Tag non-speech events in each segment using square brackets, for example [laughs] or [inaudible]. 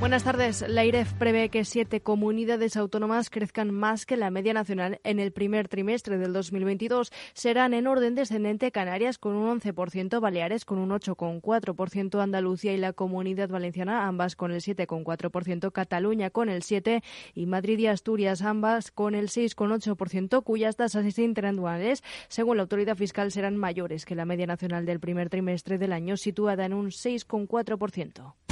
Buenas tardes. La IREF prevé que siete comunidades autónomas crezcan más que la media nacional en el primer trimestre del 2022. Serán en orden descendente Canarias con un 11%, Baleares con un 8,4%, Andalucía y la Comunidad Valenciana ambas con el 7,4%, Cataluña con el 7% y Madrid y Asturias ambas con el 6,8%, cuyas tasas interanuales, según la autoridad fiscal, serán mayores que la media nacional del primer trimestre del año, situada en un 6,4%.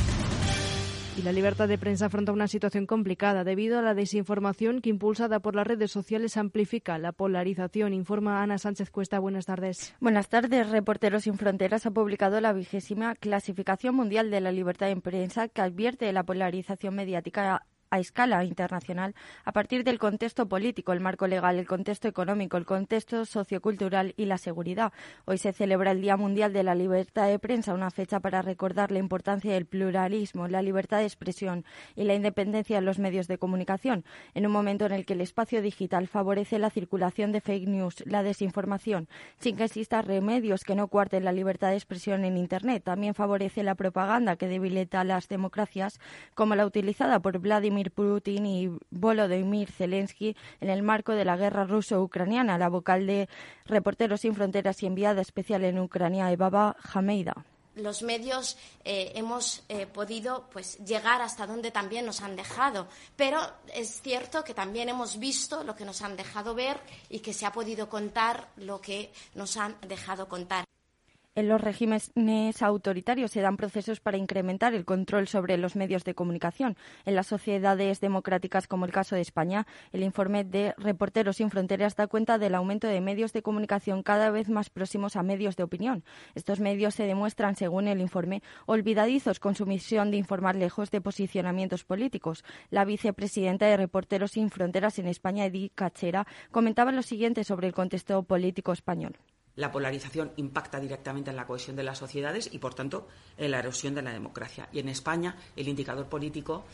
Y la libertad de prensa afronta una situación complicada debido a la desinformación que, impulsada por las redes sociales, amplifica la polarización. Informa Ana Sánchez Cuesta. Buenas tardes. Buenas tardes. Reporteros sin Fronteras ha publicado la vigésima clasificación mundial de la libertad de prensa que advierte la polarización mediática a escala internacional a partir del contexto político, el marco legal, el contexto económico, el contexto sociocultural y la seguridad. Hoy se celebra el Día Mundial de la Libertad de Prensa, una fecha para recordar la importancia del pluralismo, la libertad de expresión y la independencia de los medios de comunicación, en un momento en el que el espacio digital favorece la circulación de fake news, la desinformación, sin que existan remedios que no cuarten la libertad de expresión en Internet. También favorece la propaganda que debilita las democracias, como la utilizada por Vladimir Putin y Volodymyr Zelensky en el marco de la guerra ruso-ucraniana. La vocal de Reporteros sin Fronteras y enviada especial en Ucrania, Evaba Hameida los medios eh, hemos eh, podido pues llegar hasta donde también nos han dejado. Pero es cierto que también hemos visto lo que nos han dejado ver y que se ha podido contar lo que nos han dejado contar en los regímenes autoritarios se dan procesos para incrementar el control sobre los medios de comunicación. En las sociedades democráticas, como el caso de España, el informe de Reporteros sin Fronteras da cuenta del aumento de medios de comunicación cada vez más próximos a medios de opinión. Estos medios se demuestran, según el informe, olvidadizos con su misión de informar lejos de posicionamientos políticos. La vicepresidenta de Reporteros sin Fronteras en España, Edith Cachera, comentaba lo siguiente sobre el contexto político español la polarización impacta directamente en la cohesión de las sociedades y, por tanto, en la erosión de la democracia. Y en España, el indicador político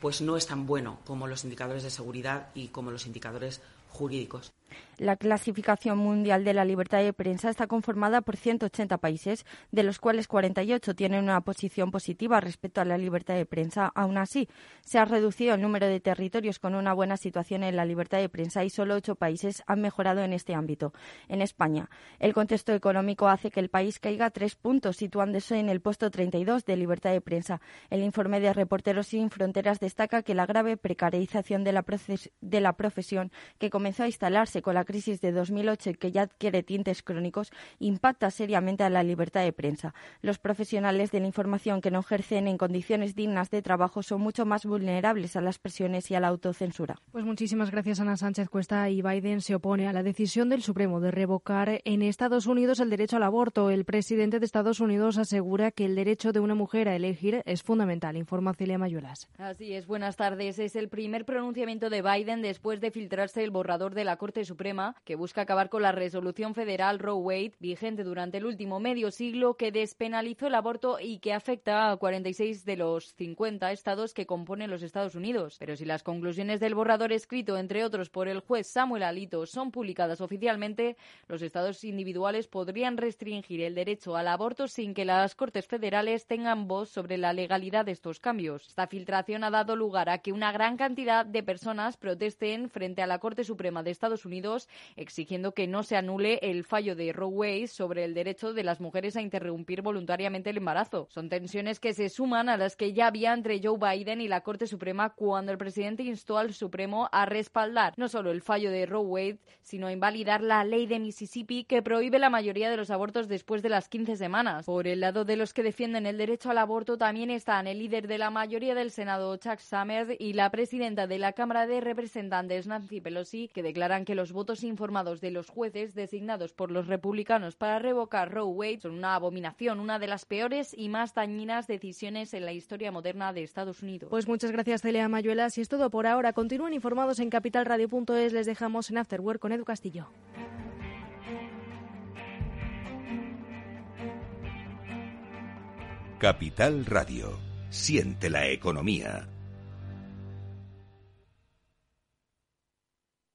pues no es tan bueno como los indicadores de seguridad y como los indicadores jurídicos. La clasificación mundial de la libertad de prensa está conformada por 180 países, de los cuales 48 tienen una posición positiva respecto a la libertad de prensa. Aún así, se ha reducido el número de territorios con una buena situación en la libertad de prensa y solo ocho países han mejorado en este ámbito. En España, el contexto económico hace que el país caiga tres puntos, situándose en el puesto 32 de libertad de prensa. El informe de Reporteros sin Fronteras destaca que la grave precarización de la, de la profesión que comenzó a instalarse con la crisis de 2008 y que ya adquiere tintes crónicos impacta seriamente a la libertad de prensa. Los profesionales de la información que no ejercen en condiciones dignas de trabajo son mucho más vulnerables a las presiones y a la autocensura. Pues muchísimas gracias, Ana Sánchez Cuesta. Y Biden se opone a la decisión del Supremo de revocar en Estados Unidos el derecho al aborto. El presidente de Estados Unidos asegura que el derecho de una mujer a elegir es fundamental. Informa Celia Mayuelas. Así es. Buenas tardes. Es el primer pronunciamiento de Biden después de filtrarse el borrador de la Corte Suprema que busca acabar con la resolución federal Roe Wade vigente durante el último medio siglo que despenalizó el aborto y que afecta a 46 de los 50 estados que componen los Estados Unidos. Pero si las conclusiones del borrador escrito, entre otros, por el juez Samuel Alito son publicadas oficialmente, los estados individuales podrían restringir el derecho al aborto sin que las Cortes federales tengan voz sobre la legalidad de estos cambios. Esta filtración ha dado lugar a que una gran cantidad de personas protesten frente a la Corte Suprema de Estados Unidos exigiendo que no se anule el fallo de Roe Wade sobre el derecho de las mujeres a interrumpir voluntariamente el embarazo. Son tensiones que se suman a las que ya había entre Joe Biden y la Corte Suprema cuando el presidente instó al Supremo a respaldar no solo el fallo de Roe Wade, sino a invalidar la ley de Mississippi que prohíbe la mayoría de los abortos después de las 15 semanas. Por el lado de los que defienden el derecho al aborto también están el líder de la mayoría del Senado, Chuck Schumer, y la presidenta de la Cámara de Representantes, Nancy Pelosi, que declaran que los votos informados de los jueces designados por los republicanos para revocar Roe Wade son una abominación, una de las peores y más dañinas decisiones en la historia moderna de Estados Unidos. Pues muchas gracias, Celia Mayuelas. Y es todo por ahora. Continúen informados en capitalradio.es. Les dejamos en Afterwork con Edu Castillo. Capital Radio. Siente la economía.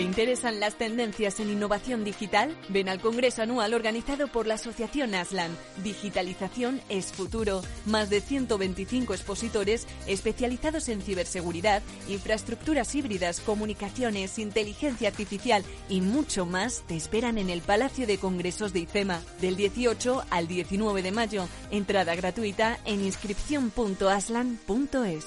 ¿Te interesan las tendencias en innovación digital? Ven al Congreso Anual organizado por la Asociación Aslan. Digitalización es futuro. Más de 125 expositores especializados en ciberseguridad, infraestructuras híbridas, comunicaciones, inteligencia artificial y mucho más te esperan en el Palacio de Congresos de IFEMA del 18 al 19 de mayo. Entrada gratuita en inscripción.aslan.es.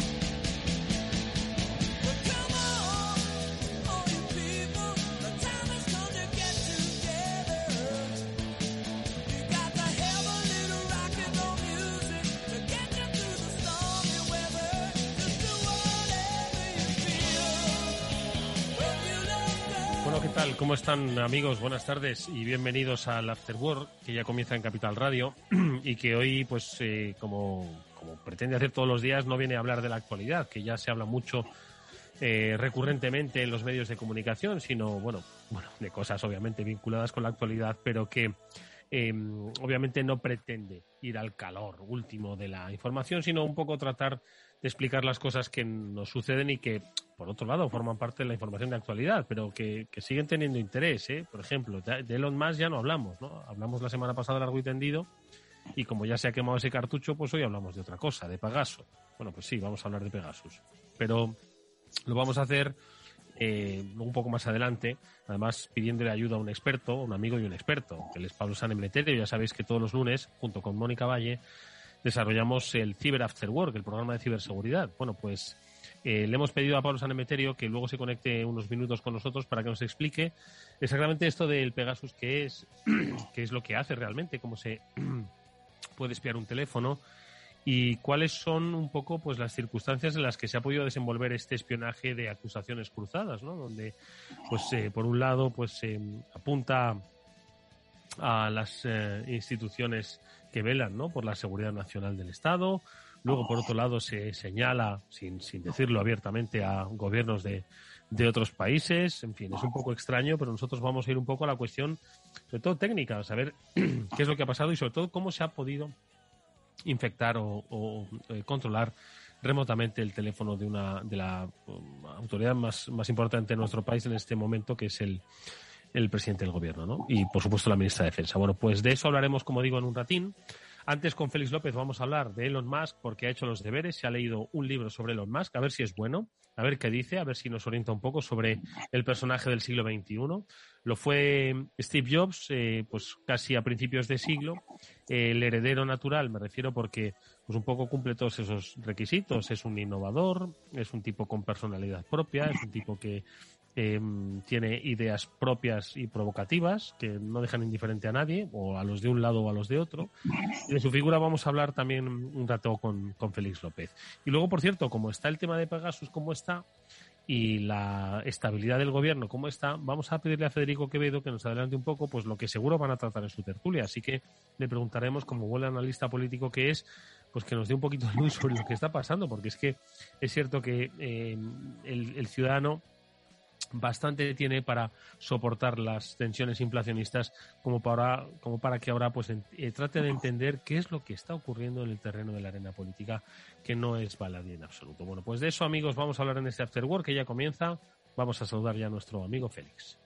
¿Cómo están amigos? Buenas tardes y bienvenidos al After Work, que ya comienza en Capital Radio [clears throat] y que hoy, pues, eh, como, como pretende hacer todos los días, no viene a hablar de la actualidad, que ya se habla mucho eh, recurrentemente en los medios de comunicación, sino, bueno, bueno, de cosas obviamente vinculadas con la actualidad, pero que eh, obviamente no pretende ir al calor último de la información, sino un poco tratar de explicar las cosas que nos suceden y que, por otro lado, forman parte de la información de actualidad, pero que, siguen teniendo interés. ¿eh? Por ejemplo, de Elon Musk ya no hablamos, ¿no? Hablamos la semana pasada largo y tendido y como ya se ha quemado ese cartucho, pues hoy hablamos de otra cosa, de Pegaso. Bueno, pues sí, vamos a hablar de Pegasus. Pero lo vamos a hacer eh, un poco más adelante, además pidiéndole ayuda a un experto, un amigo y un experto, que él es Pablo Sanemeterio. Ya sabéis que todos los lunes, junto con Mónica Valle, desarrollamos el Cyber After Work, el programa de ciberseguridad. Bueno, pues eh, le hemos pedido a Pablo Sanemeterio que luego se conecte unos minutos con nosotros para que nos explique exactamente esto del Pegasus, qué es, [clears throat] qué es lo que hace realmente, cómo se [clears throat] puede espiar un teléfono y cuáles son un poco pues las circunstancias en las que se ha podido desenvolver este espionaje de acusaciones cruzadas, ¿no? Donde, pues, eh, por un lado, pues se apunta a las eh, instituciones que velan, ¿no? Por la seguridad nacional del Estado. Luego, por otro lado, se señala, sin, sin decirlo abiertamente, a gobiernos de, de otros países. En fin, es un poco extraño, pero nosotros vamos a ir un poco a la cuestión, sobre todo técnica, a saber [clears throat] qué es lo que ha pasado y sobre todo cómo se ha podido infectar o, eh, controlar remotamente el teléfono de una de la um, autoridad más, más importante de nuestro país en este momento, que es el, el presidente del gobierno, ¿no? Y por supuesto la ministra de Defensa. Bueno, pues de eso hablaremos, como digo, en un ratín. Antes con Félix López vamos a hablar de Elon Musk porque ha hecho los deberes, se ha leído un libro sobre Elon Musk, a ver si es bueno, a ver qué dice, a ver si nos orienta un poco sobre el personaje del siglo XXI. Lo fue Steve Jobs, eh, pues casi a principios de siglo. El heredero natural, me refiero porque pues un poco cumple todos esos requisitos. Es un innovador, es un tipo con personalidad propia, es un tipo que eh, tiene ideas propias y provocativas que no dejan indiferente a nadie, o a los de un lado o a los de otro. Y de su figura vamos a hablar también un rato con, con Félix López. Y luego, por cierto, como está el tema de Pegasus, como está, y la estabilidad del gobierno como está, vamos a pedirle a Federico Quevedo que nos adelante un poco pues lo que seguro van a tratar en su tertulia. Así que le preguntaremos, como buen analista político que es, pues que nos dé un poquito de luz sobre lo que está pasando, porque es que es cierto que eh, el, el ciudadano bastante tiene para soportar las tensiones inflacionistas como para, como para que ahora pues eh, trate de entender qué es lo que está ocurriendo en el terreno de la arena política, que no es baladí en absoluto. Bueno, pues de eso, amigos, vamos a hablar en este After Work que ya comienza. Vamos a saludar ya a nuestro amigo Félix.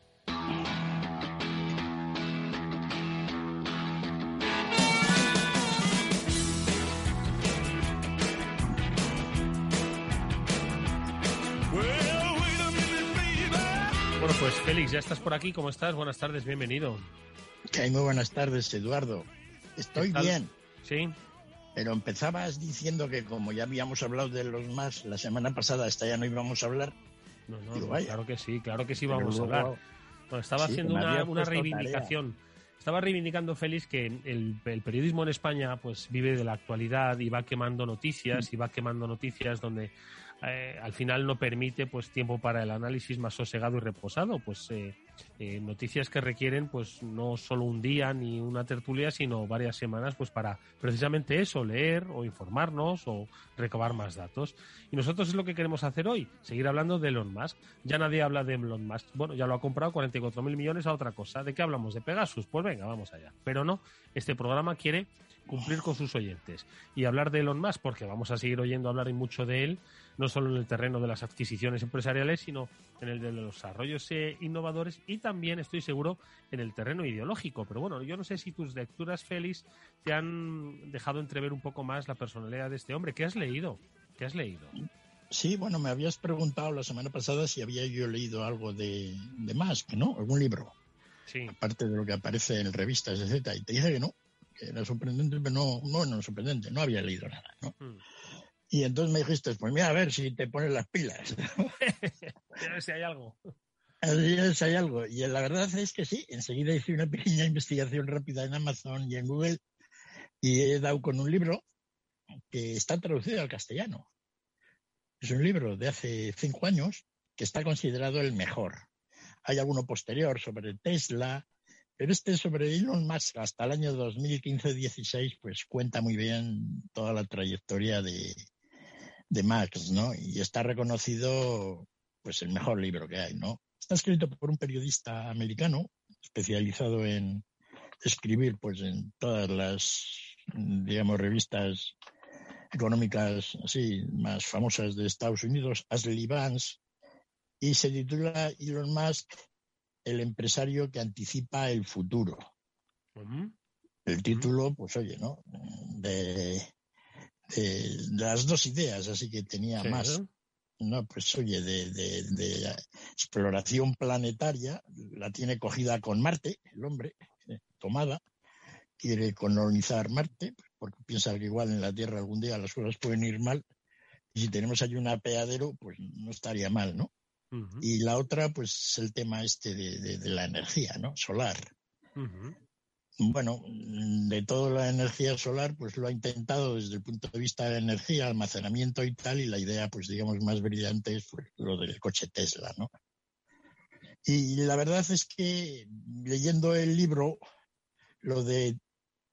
Pues Félix, ya estás por aquí. ¿Cómo estás? Buenas tardes, bienvenido. Que muy buenas tardes, Eduardo. Estoy bien. Sí. Pero empezabas diciendo que como ya habíamos hablado de los más la semana pasada, esta ya no íbamos a hablar. No, no, no claro que sí, claro que sí vamos a hablar. estaba haciendo una, reivindicación. Estaba reivindicando Félix que el, el, periodismo en España pues vive de la actualidad y va quemando noticias y va quemando noticias donde eh, al final no permite pues tiempo para el análisis más sosegado y reposado. Pues eh, eh, noticias que requieren pues no solo un día ni una tertulia sino varias semanas pues para precisamente eso leer o informarnos o recabar más datos. Y nosotros es lo que queremos hacer hoy seguir hablando de Elon Musk. Ya nadie habla de Elon Musk. Bueno ya lo ha comprado 44 mil millones a otra cosa. De qué hablamos de Pegasus pues venga vamos allá. Pero no este programa quiere cumplir con sus oyentes y hablar de Elon Musk porque vamos a seguir oyendo hablar y mucho de él no solo en el terreno de las adquisiciones empresariales, sino en el de los desarrollos eh, innovadores y también, estoy seguro, en el terreno ideológico. Pero bueno, yo no sé si tus lecturas, Félix, te han dejado entrever un poco más la personalidad de este hombre. ¿Qué has leído? ¿Qué has leído? Sí, bueno, me habías preguntado la semana pasada si había yo leído algo de, de más, ¿no? Algún libro. Sí. Aparte de lo que aparece en revistas, etcétera. Y te dije que no, que era sorprendente, pero no, no, no sorprendente, no había leído nada, ¿no? Mm. Y entonces me dijiste, pues mira, a ver si te pones las pilas. [laughs] a ver si hay algo. A ver si hay algo. Y la verdad es que sí, enseguida hice una pequeña investigación rápida en Amazon y en Google y he dado con un libro que está traducido al castellano. Es un libro de hace cinco años que está considerado el mejor. Hay alguno posterior sobre Tesla, pero este sobre Elon Musk hasta el año 2015-16 pues cuenta muy bien toda la trayectoria de, de Max, ¿no? Y está reconocido, pues, el mejor libro que hay, ¿no? Está escrito por un periodista americano especializado en escribir, pues, en todas las, digamos, revistas económicas así más famosas de Estados Unidos, Ashley Vance, y se titula Elon Musk, el empresario que anticipa el futuro. El título, pues oye, ¿no? De, de, las dos ideas, así que tenía más. No, pues oye, de, exploración planetaria, la tiene cogida con Marte, el hombre, eh, tomada, quiere colonizar Marte, porque piensa que igual en la Tierra algún día las cosas pueden ir mal, y si tenemos allí un apeadero, pues no estaría mal, ¿no? Y la otra, pues es el tema este de, la energía, ¿no? Solar bueno, de toda la energía solar, pues lo ha intentado desde el punto de vista de la energía, almacenamiento y tal, y la idea, pues digamos, más brillante es pues, lo del coche Tesla, ¿no? Y la verdad es que leyendo el libro, lo de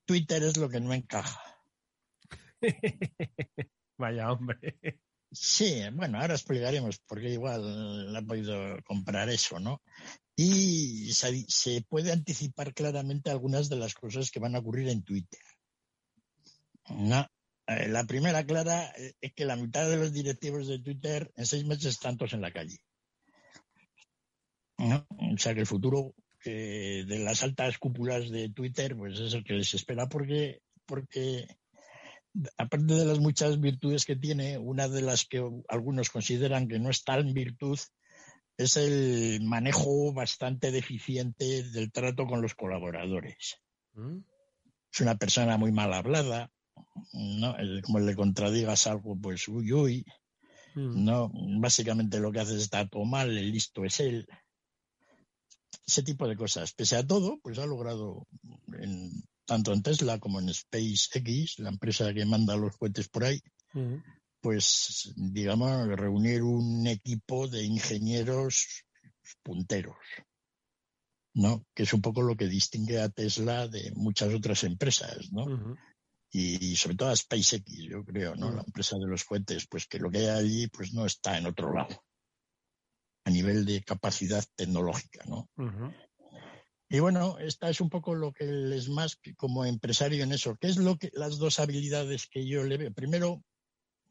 Twitter es lo que no encaja. [laughs] Vaya hombre. Sí, bueno, ahora explicaremos por qué igual ha podido comprar eso, ¿no? y se, puede anticipar claramente algunas de las cosas que van a ocurrir en Twitter. Eh, la primera clara eh, es que la mitad de los directivos de Twitter en seis meses están todos en la calle. O sea que el futuro de las altas cúpulas de Twitter pues es el que les espera porque, porque aparte de las muchas virtudes que tiene, una de las que algunos consideran que no es tan virtud es el manejo bastante deficiente del trato con los colaboradores. Mm. Es una persona muy mal hablada, ¿no? Como le contradigas algo, pues uy, uy. Mm. No, básicamente lo que hace es estar todo mal, el listo es él. Ese tipo de cosas. Pese a todo, pues ha logrado, tanto en Tesla como en SpaceX, la empresa que manda los cohetes por ahí, pues, digamos, reunir un equipo de ingenieros punteros, ¿no? Que es un poco lo que distingue a Tesla de muchas otras empresas, ¿no? y, sobre todo a SpaceX, yo creo, ¿no? La empresa de los cohetes, pues que lo que hay allí, pues no está en otro lado, a nivel de capacidad tecnológica, ¿no? Y bueno, esta es un poco lo que les más como empresario en eso. ¿Qué es lo que las dos habilidades que yo le veo? Primero,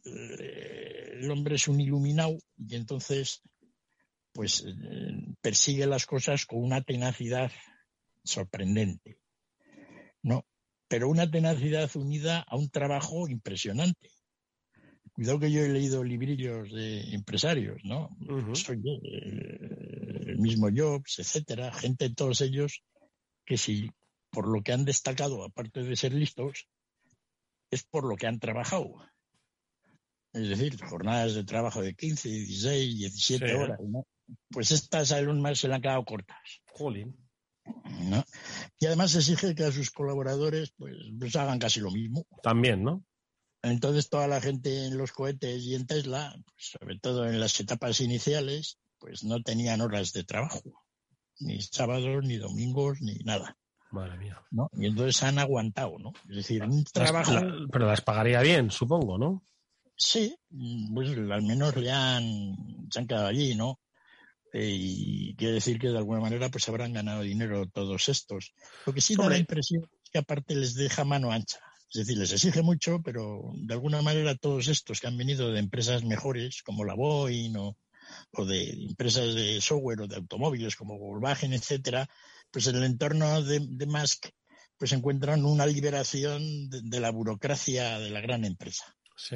el hombre es un iluminado y entonces pues eh, persigue las cosas con una tenacidad sorprendente. ¿No? Pero una tenacidad unida a un trabajo impresionante. Cuidado que yo he leído librillos de empresarios, ¿no? Pues, eh, mismo Jobs, etcétera, gente, todos ellos, que si por lo que han destacado, aparte de ser listos, es por lo que han trabajado. Es decir, jornadas de trabajo de 15, 16, 17 horas, ¿no? Pues estas a Elon Musk se le han quedado cortas. Jolín. ¿no? Y además exige que a sus colaboradores pues, pues hagan casi lo mismo. También, ¿no? Entonces toda la gente en los cohetes y en Tesla, pues, sobre todo en las etapas iniciales, pues no tenían horas de trabajo, ni sábados, ni domingos, ni nada. Madre mía. ¿no? Y entonces han aguantado, ¿no? Es decir, un trabajo... La- pero las pagaría bien, supongo, ¿no? Sí, pues al menos le han, se han quedado allí, ¿no? Eh, y quiere decir que de alguna manera pues habrán ganado dinero todos estos. Lo que sí da la impresión es que aparte les deja mano ancha. Es decir, les exige mucho, pero de alguna manera todos estos que han venido de empresas mejores, como la Boeing o, o de empresas de software o de automóviles como Volkswagen, etcétera, pues en el entorno de, de Musk pues encuentran una liberación de, de la burocracia de la gran empresa. Sí.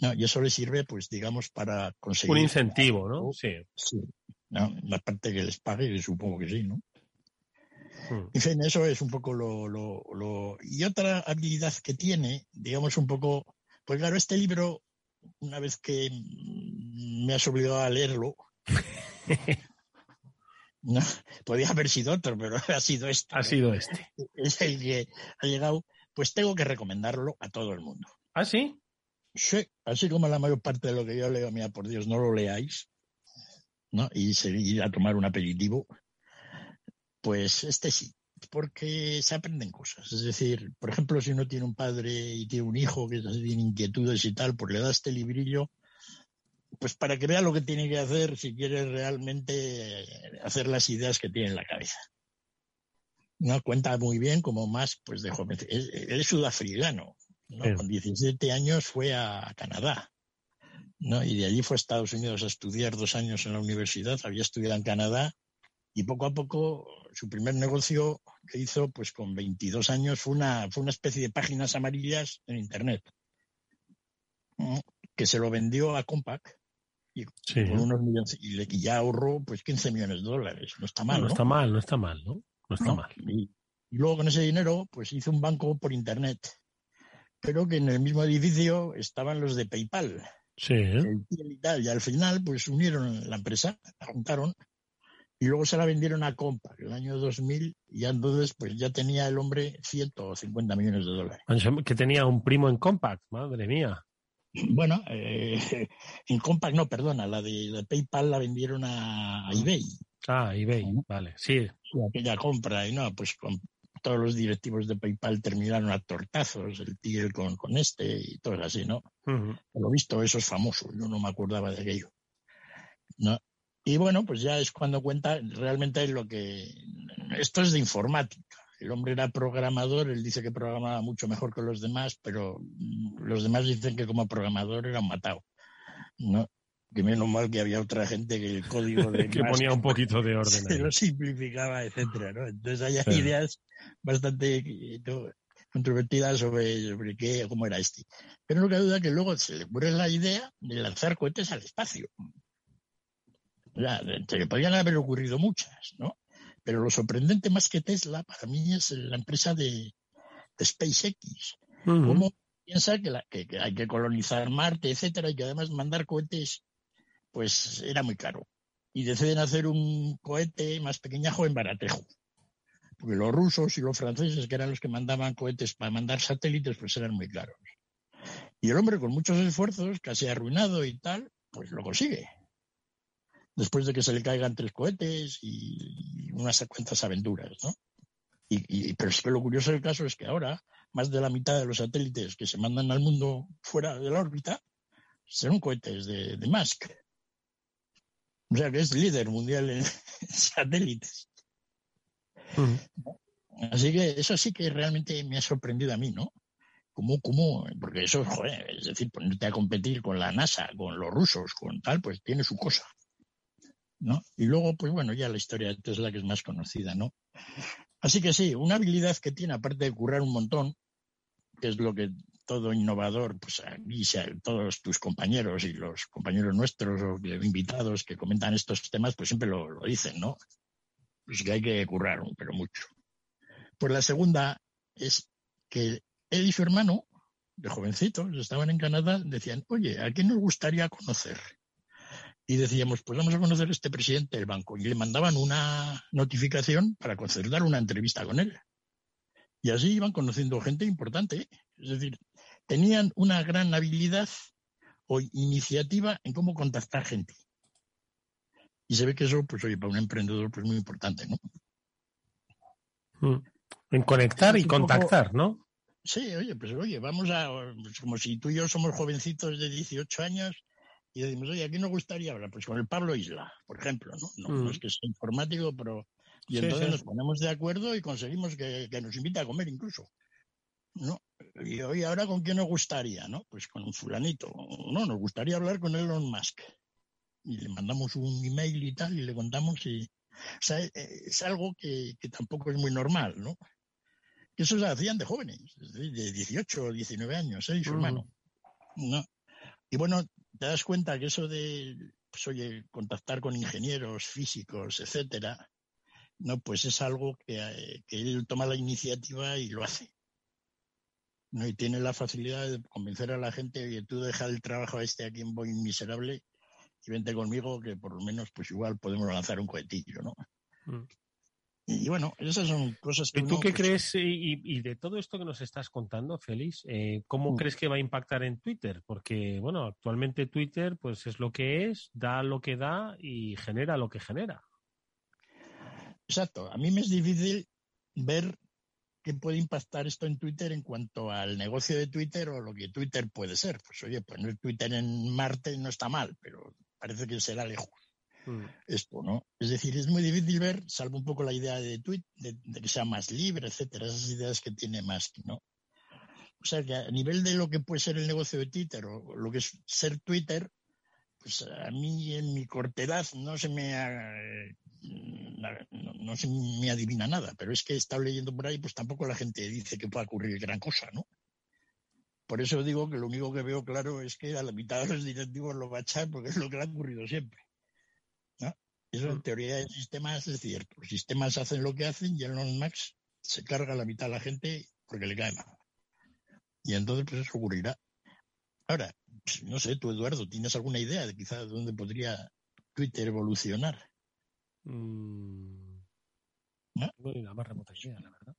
No, y eso le sirve, pues, digamos, para conseguir. Un incentivo, ¿no? Sí. Sí. ¿no? La parte que les pague, que supongo que sí, ¿no? Hmm. En fin, eso es un poco lo, lo, lo- Y otra habilidad que tiene, digamos, un poco. Pues claro, este libro, una vez que me has obligado a leerlo. [laughs] no, podía haber sido otro, pero ha sido este. Ha ¿no? sido este. Es el que ha llegado. Pues tengo que recomendarlo a todo el mundo. ¿Ah, sí? Sí, así como la mayor parte de lo que yo leo, mira, por Dios, no lo leáis, ¿no? Y seguir a tomar un aperitivo, pues este sí, porque se aprenden cosas. Es decir, por ejemplo, si uno tiene un padre y tiene un hijo que tiene inquietudes y tal, pues le da este librillo, pues para que vea lo que tiene que hacer si quiere realmente hacer las ideas que tiene en la cabeza. No cuenta muy bien como más, pues de joven. Él, él es sudafricano, ¿no? Sí. Con 17 años fue a Canadá, ¿no? Y de allí fue a Estados Unidos a estudiar dos años en la universidad, había estudiado en Canadá y poco a poco su primer negocio que hizo, pues con 22 años, fue una, fue una especie de páginas amarillas en Internet, ¿no? que se lo vendió a Compaq y Sí. con unos millones, y, le, ya ahorró pues 15 millones de dólares. No está mal, no ¿no? está mal, no está mal, ¿no? No está ¿no? mal. Y, y luego con ese dinero, pues hizo un banco por internet. Pero que en el mismo edificio estaban los de PayPal. Sí. y tal. Y al final, pues unieron la empresa, la juntaron. Y luego se la vendieron a Compaq el año 2000. Y entonces, pues ya tenía el hombre 150 millones de dólares. Que tenía un primo en Compact, madre mía. Bueno, eh, [laughs] en Compaq no, perdona, la de, de PayPal la vendieron a, a eBay. Ah, eBay, vale. Sí, aquella compra y no, pues con todos los directivos de PayPal terminaron a tortazos, el Tiel con, con este y todo así, ¿no? Ujú. Por lo visto eso es famoso, yo no me acordaba de aquello. ¿no? Y bueno, pues ya es cuando cuenta realmente lo que... Esto es de informática. El hombre era programador, él dice que programaba mucho mejor que los demás, pero mm, los demás dicen que como programador era un matado. ¿no? Que menos mal que había otra gente que el código [laughs] de que ponía un poquito de orden [laughs] se lo simplificaba, etcétera, ¿no? Entonces hay Sí. ideas bastante eh, no, controvertidas sobre, sobre qué, cómo era este. Pero no cabe duda que luego se le ocurre la idea de lanzar cohetes al espacio. O sea, se le podrían haber ocurrido muchas, ¿no? Pero lo sorprendente más que Tesla para mí es la empresa de, de SpaceX. Cómo piensa que, la- que- que hay que colonizar Marte, etcétera, y que además mandar cohetes, pues era muy caro. Y deciden hacer un cohete más pequeñajo en Baratejo. Porque los rusos y los franceses, que eran los que mandaban cohetes para mandar satélites, pues eran muy caros. Y el hombre, con muchos esfuerzos, casi arruinado y tal, pues lo consigue. Después de que se le caigan tres cohetes y, y unas cuantas aventuras, ¿no? Y, y- pero es que lo curioso del caso es que ahora más de la mitad de los satélites que se mandan al mundo fuera de la órbita son cohetes de, de Musk. O sea que es líder mundial en [laughs] satélites. Ujú. Así que eso sí que realmente me ha sorprendido a mí, ¿no? ¿Cómo, cómo? Porque eso, joder, es decir, ponerte a competir con la NASA, con los rusos, con tal, pues tiene su cosa. ¿No? Y luego, pues bueno, ya la historia de Tesla que es más conocida, ¿no? Así que sí, una habilidad que tiene, aparte de currar un montón, que es lo que todo innovador, pues aquí todos tus compañeros y los compañeros nuestros o invitados que comentan estos temas, pues siempre lo, lo dicen, ¿no? Pues que hay que currar, pero mucho. Pues la segunda es que él y su hermano, de jovencitos, estaban en Canadá, decían, oye, ¿a quién nos gustaría conocer? Y decíamos, pues vamos a conocer a este presidente del banco. Y le mandaban una notificación para concertar una entrevista con él. Y así iban conociendo gente importante. Es decir, tenían una gran habilidad o iniciativa en cómo contactar gente. Y se ve que eso, pues oye, para un emprendedor, pues muy importante, ¿no? Mm. En conectar y contactar, ¿no? Sí, oye, pues oye, vamos a, pues como si tú y yo somos jovencitos de 18 años y decimos, oye, aquí nos gustaría hablar? Pues con el Pablo Isla, por ejemplo, ¿no? No, mm. es que sea informático, pero... Y entonces nos ponemos de acuerdo y conseguimos que, nos invite a comer incluso. ¿no? Y hoy ahora con quién nos gustaría, ¿no? Pues con un fulanito. No, nos gustaría hablar con Elon Musk. Y le mandamos un email y tal y le contamos y... O sea, eh, es algo que, tampoco es muy normal, ¿no? Que eso se hacían de jóvenes, de 18 o 19 años, ¿eh? Y su hermano. ¿no? Y bueno, te das cuenta que eso de, pues oye, contactar con ingenieros físicos, etcétera, no, pues es algo que, eh, que él toma la iniciativa y lo hace. ¿no? Y tiene la facilidad de convencer a la gente, que tú deja el trabajo este aquí en Boeing miserable y vente conmigo que por lo menos pues igual podemos lanzar un cohetillo, ¿no? Mm. Y bueno, esas son cosas que... ¿Y tú qué pues crees, y, de todo esto que nos estás contando, Félix, eh, cómo mm. crees que va a impactar en Twitter? Porque, bueno, actualmente Twitter pues es lo que es, da lo que da y genera lo que genera. Exacto. A mí me es difícil ver qué puede impactar esto en Twitter en cuanto al negocio de Twitter o lo que Twitter puede ser. Pues oye, poner Twitter en Marte no está mal, pero parece que será lejos. Mm. esto, ¿no? Es decir, es muy difícil ver, salvo un poco la idea de Twitter, de, que sea más libre, etcétera, esas ideas que tiene más, ¿no? O sea que a nivel de lo que puede ser el negocio de Twitter o lo que es ser Twitter, pues a mí en mi cortedad no se me no, se me adivina nada, pero es que he estado leyendo por ahí, pues tampoco la gente dice que pueda ocurrir gran cosa, ¿no? Por eso digo que lo único que veo claro es que a la mitad de los directivos lo va a echar porque es lo que le ha ocurrido siempre. Eso en teoría de sistemas es cierto. Los sistemas hacen lo que hacen y el Max se carga la mitad de la gente porque le cae mal. Y entonces pues eso ocurrirá. Ahora, pues, no sé, tú Eduardo, ¿tienes alguna idea de quizás dónde podría Twitter evolucionar? Mm. ¿No? tengo ni la más remota idea, la verdad.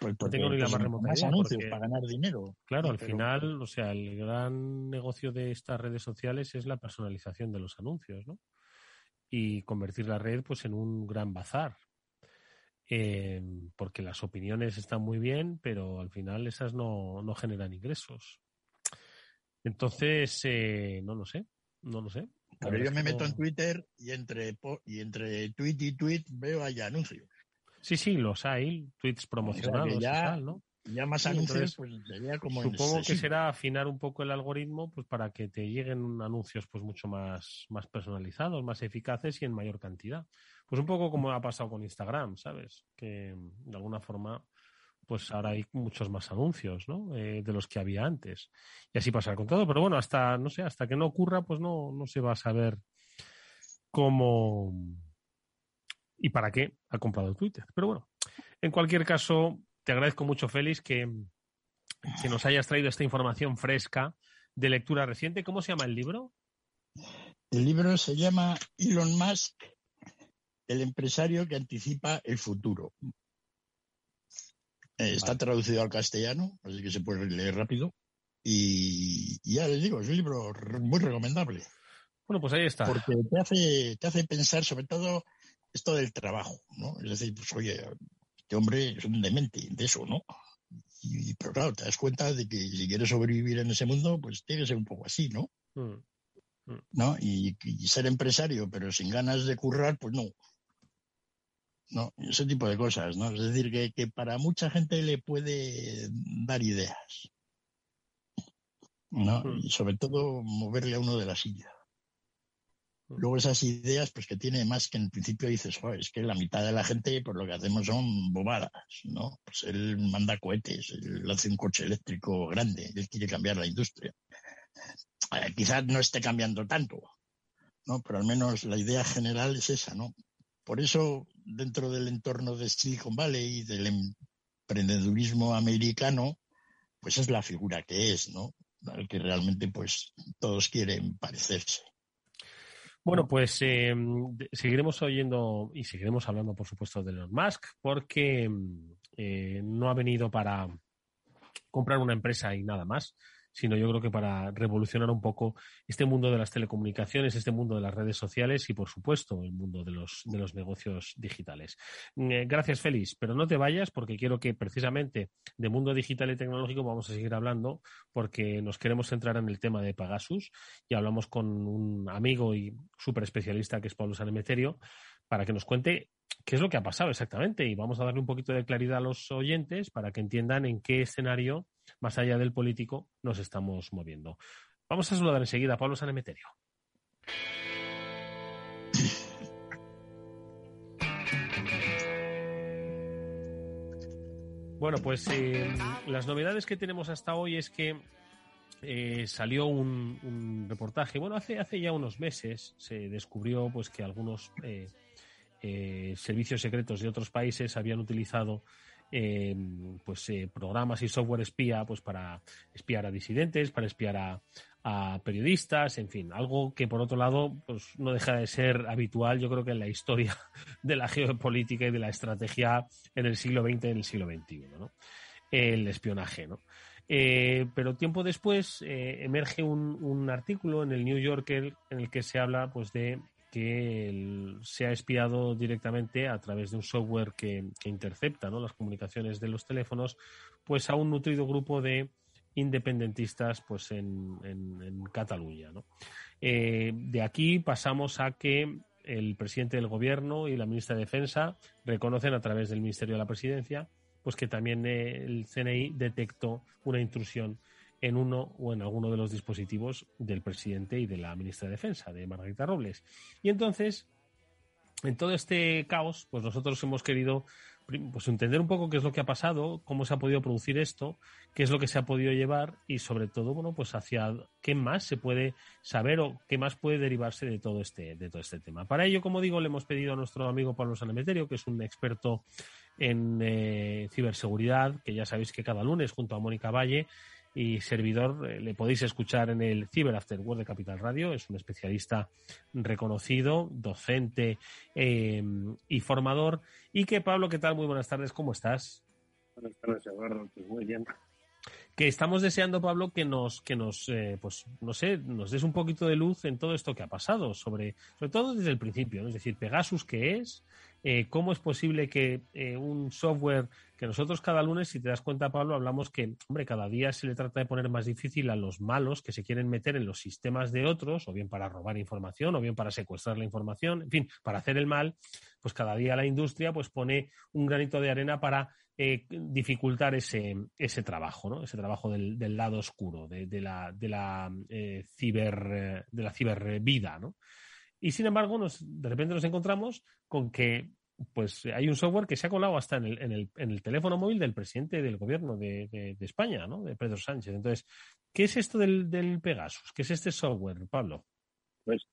Pues no tengo ni la más remota idea. anuncios para ganar dinero. Claro, al final, o sea, el gran negocio de estas redes sociales es la personalización de los anuncios, ¿no? Y convertir la red pues en un gran bazar. Eh, porque las opiniones están muy bien, pero al final esas no, no generan ingresos. Entonces, eh, no lo sé, no lo sé. Pero yo me meto en Twitter y entre, y entre tweet y tweet veo ahí anuncios. Sí, sí, los hay, tweets promocionados ya, ¿no? Ya más anuncios, pues sería como Supongo que será afinar un poco el algoritmo pues para que te lleguen anuncios pues mucho más, más personalizados, más eficaces y en mayor cantidad. Pues un poco como ha pasado con Instagram, ¿sabes? Que de alguna forma pues ahora hay muchos más anuncios, ¿no? Eh, de los que había antes. Y así pasará con todo, pero bueno, hasta, no sé, hasta que no ocurra, pues no, no se va a saber cómo y para qué ha comprado Twitter. Pero bueno, en cualquier caso, te agradezco mucho, Félix, que, que nos hayas traído esta información fresca de lectura reciente. ¿Cómo se llama el libro? El libro se llama Elon Musk, el empresario que anticipa el futuro. Eh, está traducido al castellano, así que se puede leer rápido. Y, ya les digo, es un libro muy recomendable. Bueno, pues ahí está. Porque te hace, te hace pensar sobre todo esto del trabajo, ¿no? Es decir, pues oye, este hombre es un demente de eso, ¿no? Y, pero claro, te das cuenta de que si quieres sobrevivir en ese mundo, pues tiene que ser un poco así, ¿no? Mm, mm. ¿No? Y, ser empresario, pero sin ganas de currar, pues no. No, ese tipo de cosas, ¿no? Es decir, que, que para mucha gente le puede dar ideas. ¿no? Mm. Y sobre todo moverle a uno de la silla. Luego esas ideas, pues que tiene más que en principio dices, es que la mitad de la gente, pues lo que hacemos son bobadas, ¿no? Pues él manda cohetes, él hace un coche eléctrico grande, él quiere cambiar la industria. Eh, quizás no esté cambiando tanto, ¿no? Pero al menos la idea general es esa, ¿no? Por eso, dentro del entorno de Silicon Valley y del emprendedurismo americano, pues es la figura que es, ¿no? Al que realmente, pues, todos quieren parecerse. Bueno, pues eh, seguiremos oyendo y seguiremos hablando, por supuesto, de Elon Musk, porque eh, no ha venido para comprar una empresa y nada más, sino yo creo que para revolucionar un poco este mundo de las telecomunicaciones, este mundo de las redes sociales y, por supuesto, el mundo de los, de los negocios digitales. Mm, eh, gracias, Félix, pero no te vayas porque quiero que precisamente de mundo digital y tecnológico vamos a seguir hablando porque nos queremos centrar en el tema de Pegasus y hablamos con un amigo y súper especialista que es Pablo Sanemeterio para que nos cuente qué es lo que ha pasado exactamente y vamos a darle un poquito de claridad a los oyentes para que entiendan en qué escenario más allá del político, nos estamos moviendo. Vamos a saludar enseguida a Pablo Sanemeterio. Bueno, pues eh, las novedades que tenemos hasta hoy es que eh, salió un, reportaje. Bueno, hace, hace ya unos meses se descubrió pues que algunos eh, servicios secretos de otros países habían utilizado Em, pues eh, programas y software espía pues para espiar a disidentes, para espiar a, periodistas, en fin, algo que por otro lado pues no deja de ser habitual, yo creo que en la historia [laughs] de la geopolítica y de la estrategia en el siglo XX y en el siglo XXI. El espionaje, ¿no? Eh, pero tiempo después eh, emerge un, un, artículo en el New Yorker en el que se habla pues de que se ha espiado directamente a través de un software que, intercepta las comunicaciones de los teléfonos, pues a un nutrido grupo de independentistas pues en, Cataluña. Eh, de aquí pasamos a que el presidente del gobierno y la ministra de Defensa reconocen a través del Ministerio de la Presidencia pues que también el CNI detectó una intrusión en uno o en alguno de los dispositivos del presidente y de la ministra de Defensa, de Margarita Robles. Y entonces, en todo este caos, pues nosotros hemos querido pues entender un poco qué es lo que ha pasado, cómo se ha podido producir esto, qué es lo que se ha podido llevar y sobre todo, bueno, pues hacia qué más se puede saber o qué más puede derivarse de todo este, de todo este tema. Para ello, como digo, le hemos pedido a nuestro amigo Pablo Sanemeterio, que es un experto en eh, ciberseguridad, que ya sabéis que cada lunes junto a Mónica Valle y servidor. Eh, le podéis escuchar en el Cyber After World de Capital Radio. Es un especialista reconocido, docente em, y formador. Y que Pablo, ¿qué tal? Muy buenas tardes, ¿cómo estás? Buenas tardes, Eduardo. Pues muy bien que estamos deseando, Pablo, que nos, que nos, eh, pues, no sé, nos des un poquito de luz en todo esto que ha pasado, sobre, sobre todo desde el principio, es decir, Pegasus, ¿qué es? Eh, ¿Cómo es posible que eh, un software que nosotros cada lunes, si te das cuenta, Pablo, hablamos que, hombre, cada día se le trata de poner más difícil a los malos que se quieren meter en los sistemas de otros, o bien para robar información, o bien para secuestrar la información, en fin, para hacer el mal, pues cada día la industria pues pone un granito de arena para eh, dificultar ese, ese trabajo, ¿no? ese trabajo del, del lado oscuro, de, de la, de la eh, ciber, eh, de la cibervida. ¿no? Y sin embargo, nos, de repente nos encontramos con que pues hay un software que se ha colado hasta en el, en el, en el teléfono móvil del presidente del gobierno de, de, España, ¿no? de Pedro Sánchez. Entonces, ¿qué es esto del, del Pegasus? ¿Qué es este software, Pablo? Pues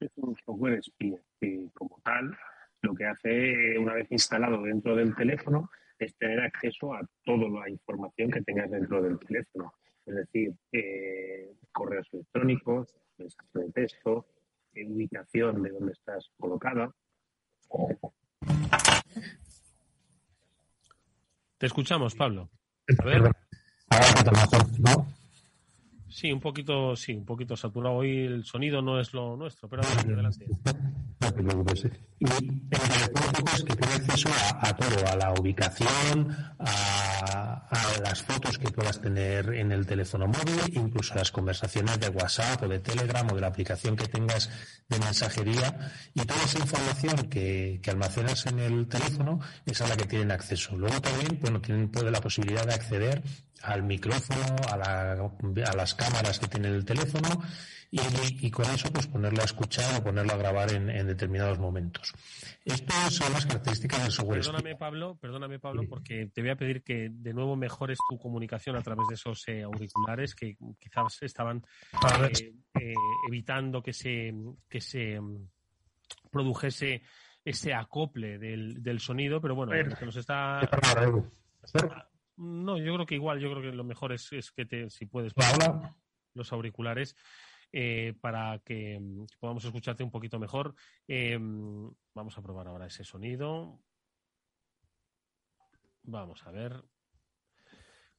es un software espía que como tal lo que hace una vez instalado dentro del teléfono es tener acceso a toda la información que tengas dentro del teléfono. Es decir, eh, correos electrónicos, mensajes de texto, eh, ubicación de dónde estás colocada. Te escuchamos, Pablo. A ver. ¿no? Sí, un poquito, sí, un poquito saturado. Hoy el sonido no es lo nuestro, pero adelante. Y el es que tiene acceso a, todo, a la ubicación, a, las fotos que puedas tener en el teléfono móvil, incluso a las conversaciones de WhatsApp o de Telegram o de la aplicación que tengas de mensajería. Y toda esa información que, que almacenas en el teléfono es a la que tienen acceso. Luego también, bueno, tienen puede la posibilidad de acceder al micrófono, a, a, las cámaras que tiene el teléfono y, con eso pues ponerlo a escuchar o ponerlo a grabar en, determinados momentos. Estas son las características del software. Perdóname Pablo, perdóname Pablo, porque te voy a pedir que de nuevo mejores tu comunicación a través de esos eh, auriculares que quizás estaban eh, eh, evitando que se que se mm, produjese ese acople del, del sonido, pero bueno, que nos está no, yo creo que igual, yo creo que lo mejor es, es que te, si puedes, los auriculares eh, para que, podamos escucharte un poquito mejor. Eh, vamos a probar ahora ese sonido. Vamos a ver.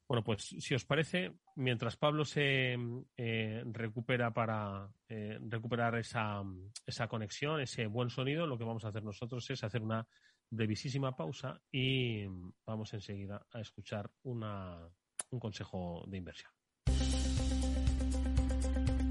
Bueno, pues si os parece, mientras Pablo se eh, recupera para recuperar esa, esa conexión, ese buen sonido, lo que vamos a hacer nosotros es hacer una brevísima pausa y vamos enseguida a escuchar una, un consejo de inversión.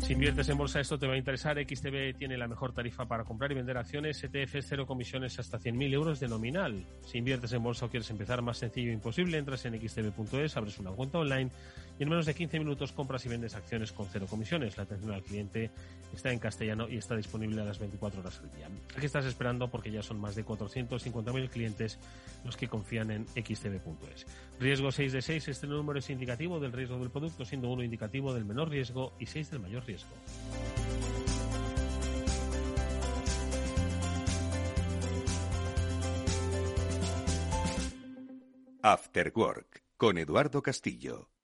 Si inviertes en bolsa, esto te va a interesar. XTB tiene la mejor tarifa para comprar y vender acciones. ETF cero comisiones hasta 100.000 euros de nominal. Si inviertes en bolsa o quieres empezar más sencillo e imposible, entras en xtb.es, abres una cuenta online y en menos de 15 minutos compras y vendes acciones con cero comisiones. La atención al cliente está en castellano y está disponible a las 24 horas al día. Aquí estás esperando porque ya son más de 450.000 clientes los que confían en xtb.es. Riesgo 6 de 6, este número es indicativo del riesgo del producto, siendo uno indicativo del menor riesgo y 6 del mayor riesgo. After Work con Eduardo Castillo.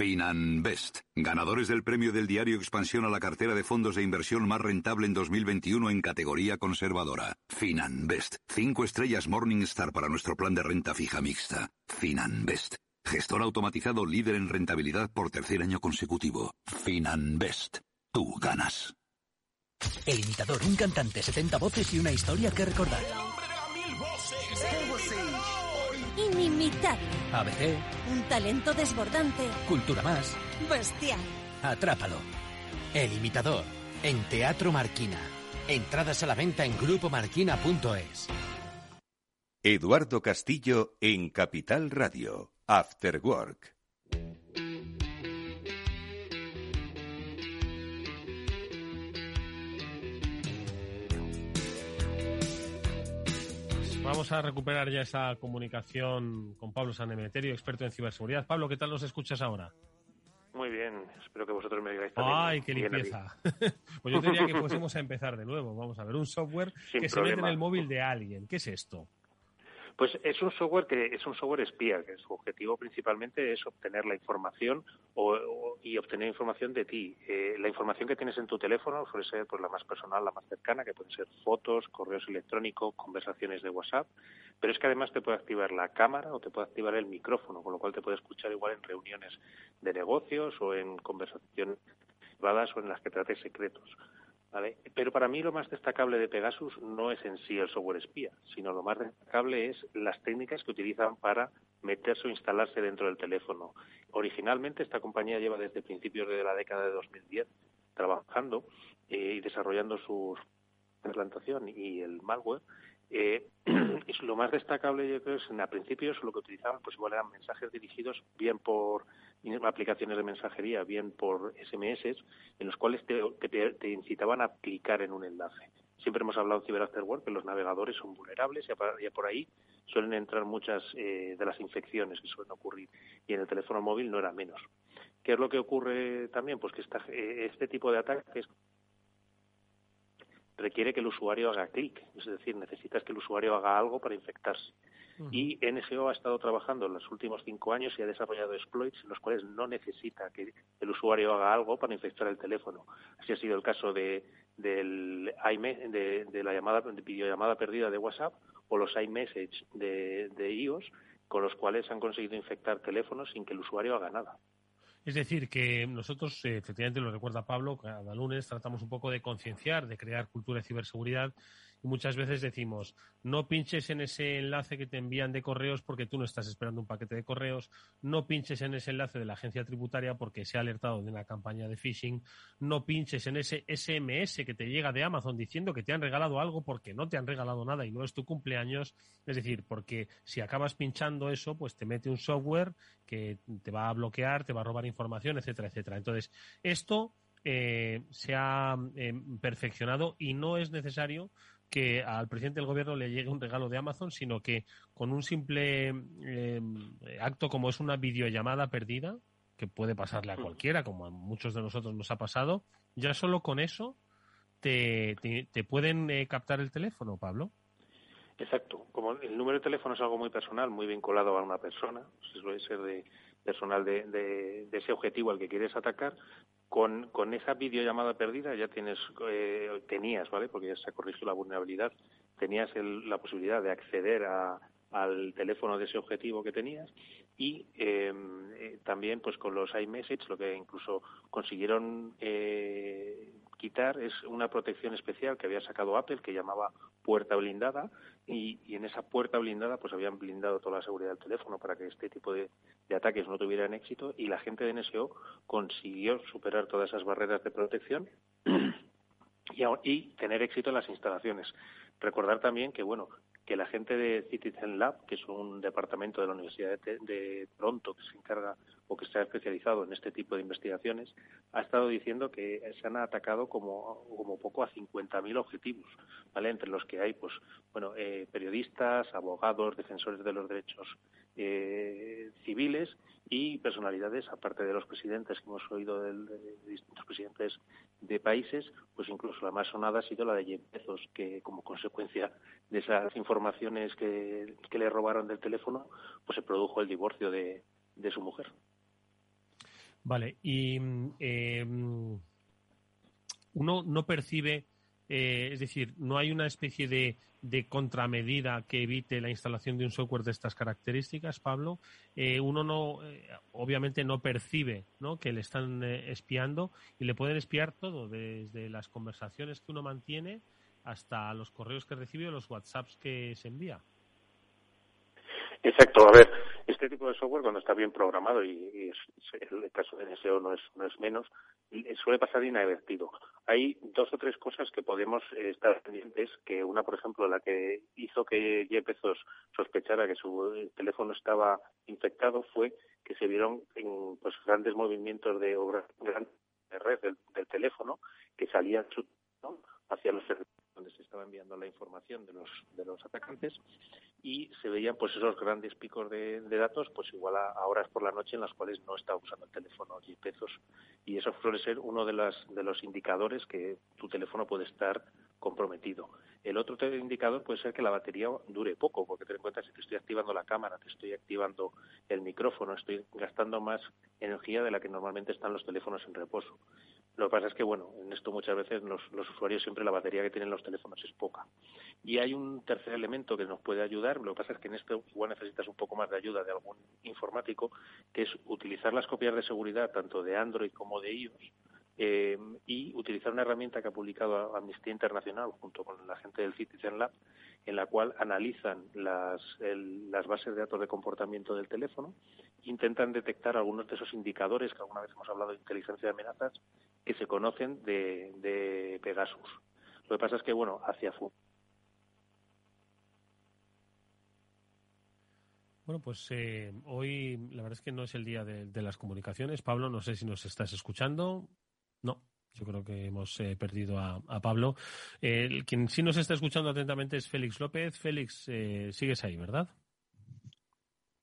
Finanbest, ganadores del premio del diario Expansión a la cartera de fondos de inversión más rentable en 2021 en categoría conservadora. Finanbest, cinco estrellas Morningstar para nuestro plan de renta fija mixta. Finanbest, gestor automatizado líder en rentabilidad por tercer año consecutivo. Finanbest, tú ganas. El imitador, un cantante, 70 voces y una historia que recordar. Inimitable. ABC. Un talento desbordante. Cultura más. Bestial. Atrápalo. El imitador. En Teatro Marquina. Entradas a la venta en grupomarquina.es. Eduardo Castillo en Capital Radio. After Work. Vamos a recuperar ya esa comunicación con Pablo Sanemeterio, experto en ciberseguridad. Pablo, ¿qué tal nos escuchas ahora? Muy bien, espero que vosotros me digáis también. ¡Ay, qué limpieza! [laughs] pues yo diría que fuésemos a empezar de nuevo. Vamos a ver, un software que se mete en el móvil de alguien. ¿Qué es esto? Pues es un software que es un software espía, que su objetivo principalmente es obtener la información y obtener información de ti. Eh, la información que tienes en tu teléfono suele ser pues, la más personal, la más cercana, que pueden ser fotos, correos electrónicos, conversaciones de WhatsApp, pero es que además te puede activar la cámara o te puede activar el micrófono, con lo cual te puede escuchar igual en reuniones de negocios o en conversaciones privadas o en las que trates secretos. Pero para mí lo más destacable de Pegasus no es en sí el software espía, sino lo más destacable es las técnicas que utilizan para meterse o instalarse dentro del teléfono. Originalmente esta compañía lleva desde principios de la década de 2010 trabajando eh, y desarrollando su implantación y el malware eh, [clears throat] es lo más destacable, yo creo, es a principios lo que utilizaban, pues igual eran mensajes dirigidos bien por aplicaciones de mensajería, bien por SMS, en los cuales te, te, incitaban a clicar en un enlace. Siempre hemos hablado en Cyber After Work que los navegadores son vulnerables y por ahí suelen entrar muchas eh, de las infecciones que suelen ocurrir y en el teléfono móvil no era menos. ¿Qué es lo que ocurre también? Pues que esta, eh, este tipo de ataques requiere que el usuario haga clic, es decir, necesitas que el usuario haga algo para infectarse. Y NSO ha estado trabajando en los últimos cinco años y ha desarrollado exploits en los cuales no necesita que el usuario haga algo para infectar el teléfono. Así ha sido el caso de, del de, de la llamada, de videollamada perdida de WhatsApp o los iMessage de, de iOS, con los cuales han conseguido infectar teléfonos sin que el usuario haga nada. Es decir, que nosotros, eh, efectivamente, lo recuerda Pablo, cada lunes tratamos un poco de concienciar, de crear cultura de ciberseguridad muchas veces decimos, no pinches en ese enlace que te envían de correos porque tú no estás esperando un paquete de correos, no pinches en ese enlace de la agencia tributaria porque se ha alertado de una campaña de phishing, no pinches en ese SMS que te llega de Amazon diciendo que te han regalado algo porque no te han regalado nada y no es tu cumpleaños, es decir, porque si acabas pinchando eso, pues te mete un software que te va a bloquear, te va a robar información, etcétera, etcétera. Entonces, esto eh, se ha eh, perfeccionado y no es necesario que al presidente del gobierno le llegue un regalo de Amazon, sino que con un simple eh, acto como es una videollamada perdida, que puede pasarle a cualquiera, como a muchos de nosotros nos ha pasado, ya solo con eso te, te, pueden eh, captar el teléfono, Pablo. Exacto. Como el número de teléfono es algo muy personal, muy vinculado a una persona, suele ser de personal de, de, ese objetivo al que quieres atacar, con, con esa videollamada perdida ya tienes, eh, tenías, ¿vale? Porque ya se ha corregido la vulnerabilidad, tenías la posibilidad de acceder al teléfono de ese objetivo que tenías y em, eh, también pues con los iMessage lo que incluso consiguieron eh, quitar es una protección especial que había sacado Apple que llamaba puerta blindada y, en esa puerta blindada pues habían blindado toda la seguridad del teléfono para que este tipo de, ataques no tuvieran éxito y la gente de NSO consiguió superar todas esas barreras de protección [clears throat] y, y tener éxito en las instalaciones. Recordar también que, bueno, que la gente de Citizen Lab, que es un departamento de la Universidad de, Toronto que se encarga o que está especializado en este tipo de investigaciones, ha estado diciendo que se han atacado como, como poco a 50.000 objetivos, ¿vale? Entre los que hay, pues, bueno, eh, periodistas, abogados, defensores de los derechos eh, civiles y personalidades, aparte de los presidentes que hemos oído de, distintos presidentes de países, pues incluso la más sonada ha sido la de Jeff Bezos, que como consecuencia de esas informaciones que, le robaron del teléfono, pues se produjo el divorcio de, su mujer. Vale, y eh, uno no percibe eh, es decir, no hay una especie de, contramedida que evite la instalación de un software de estas características, Pablo. Eh, uno no, eh, obviamente no percibe que le están espiando y le pueden espiar todo, desde las conversaciones que uno mantiene hasta los correos que recibe o los WhatsApps que se envía. Exacto, a ver, este tipo de software cuando está bien programado y, el caso de NSO no es, no es menos, suele pasar inadvertido. Hay dos o tres cosas que podemos eh, estar pendientes, que una, por ejemplo, la que hizo que Jeff sospechara que su teléfono estaba infectado fue que se vieron en, pues, grandes movimientos de, de red del, teléfono que salían hacia los servidores donde se estaba enviando la información de los, de los atacantes y se veían pues esos grandes picos de, datos pues igual a, horas por la noche en las cuales no estaba usando el teléfono 10 pesos y eso suele ser uno de, las, de los indicadores que tu teléfono puede estar comprometido. El otro indicador puede ser que la batería dure poco, porque ten en cuenta si te estoy activando la cámara, te estoy activando el micrófono, estoy gastando más energía de la que normalmente están los teléfonos en reposo. Lo que pasa es que, bueno, en esto muchas veces los, usuarios siempre la batería que tienen los teléfonos es poca. Y hay un tercer elemento que nos puede ayudar, lo que pasa es que en esto igual necesitas un poco más de ayuda de algún informático, que es utilizar las copias de seguridad tanto de Android como de iOS eh, y utilizar una herramienta que ha publicado Amnistía Internacional junto con la gente del Citizen Lab, en la cual analizan las, las bases de datos de comportamiento del teléfono, intentan detectar algunos de esos indicadores que alguna vez hemos hablado de inteligencia de amenazas que se conocen de, de Pegasus. Lo que pasa es que, bueno, hacia Bueno, pues eh, hoy la verdad es que no es el día de, de, las comunicaciones. Pablo, no sé si nos estás escuchando. No, yo creo que hemos eh, perdido a, Pablo. Eh, quien sí nos está escuchando atentamente es Félix López. Félix, eh, sigues ahí, ¿verdad?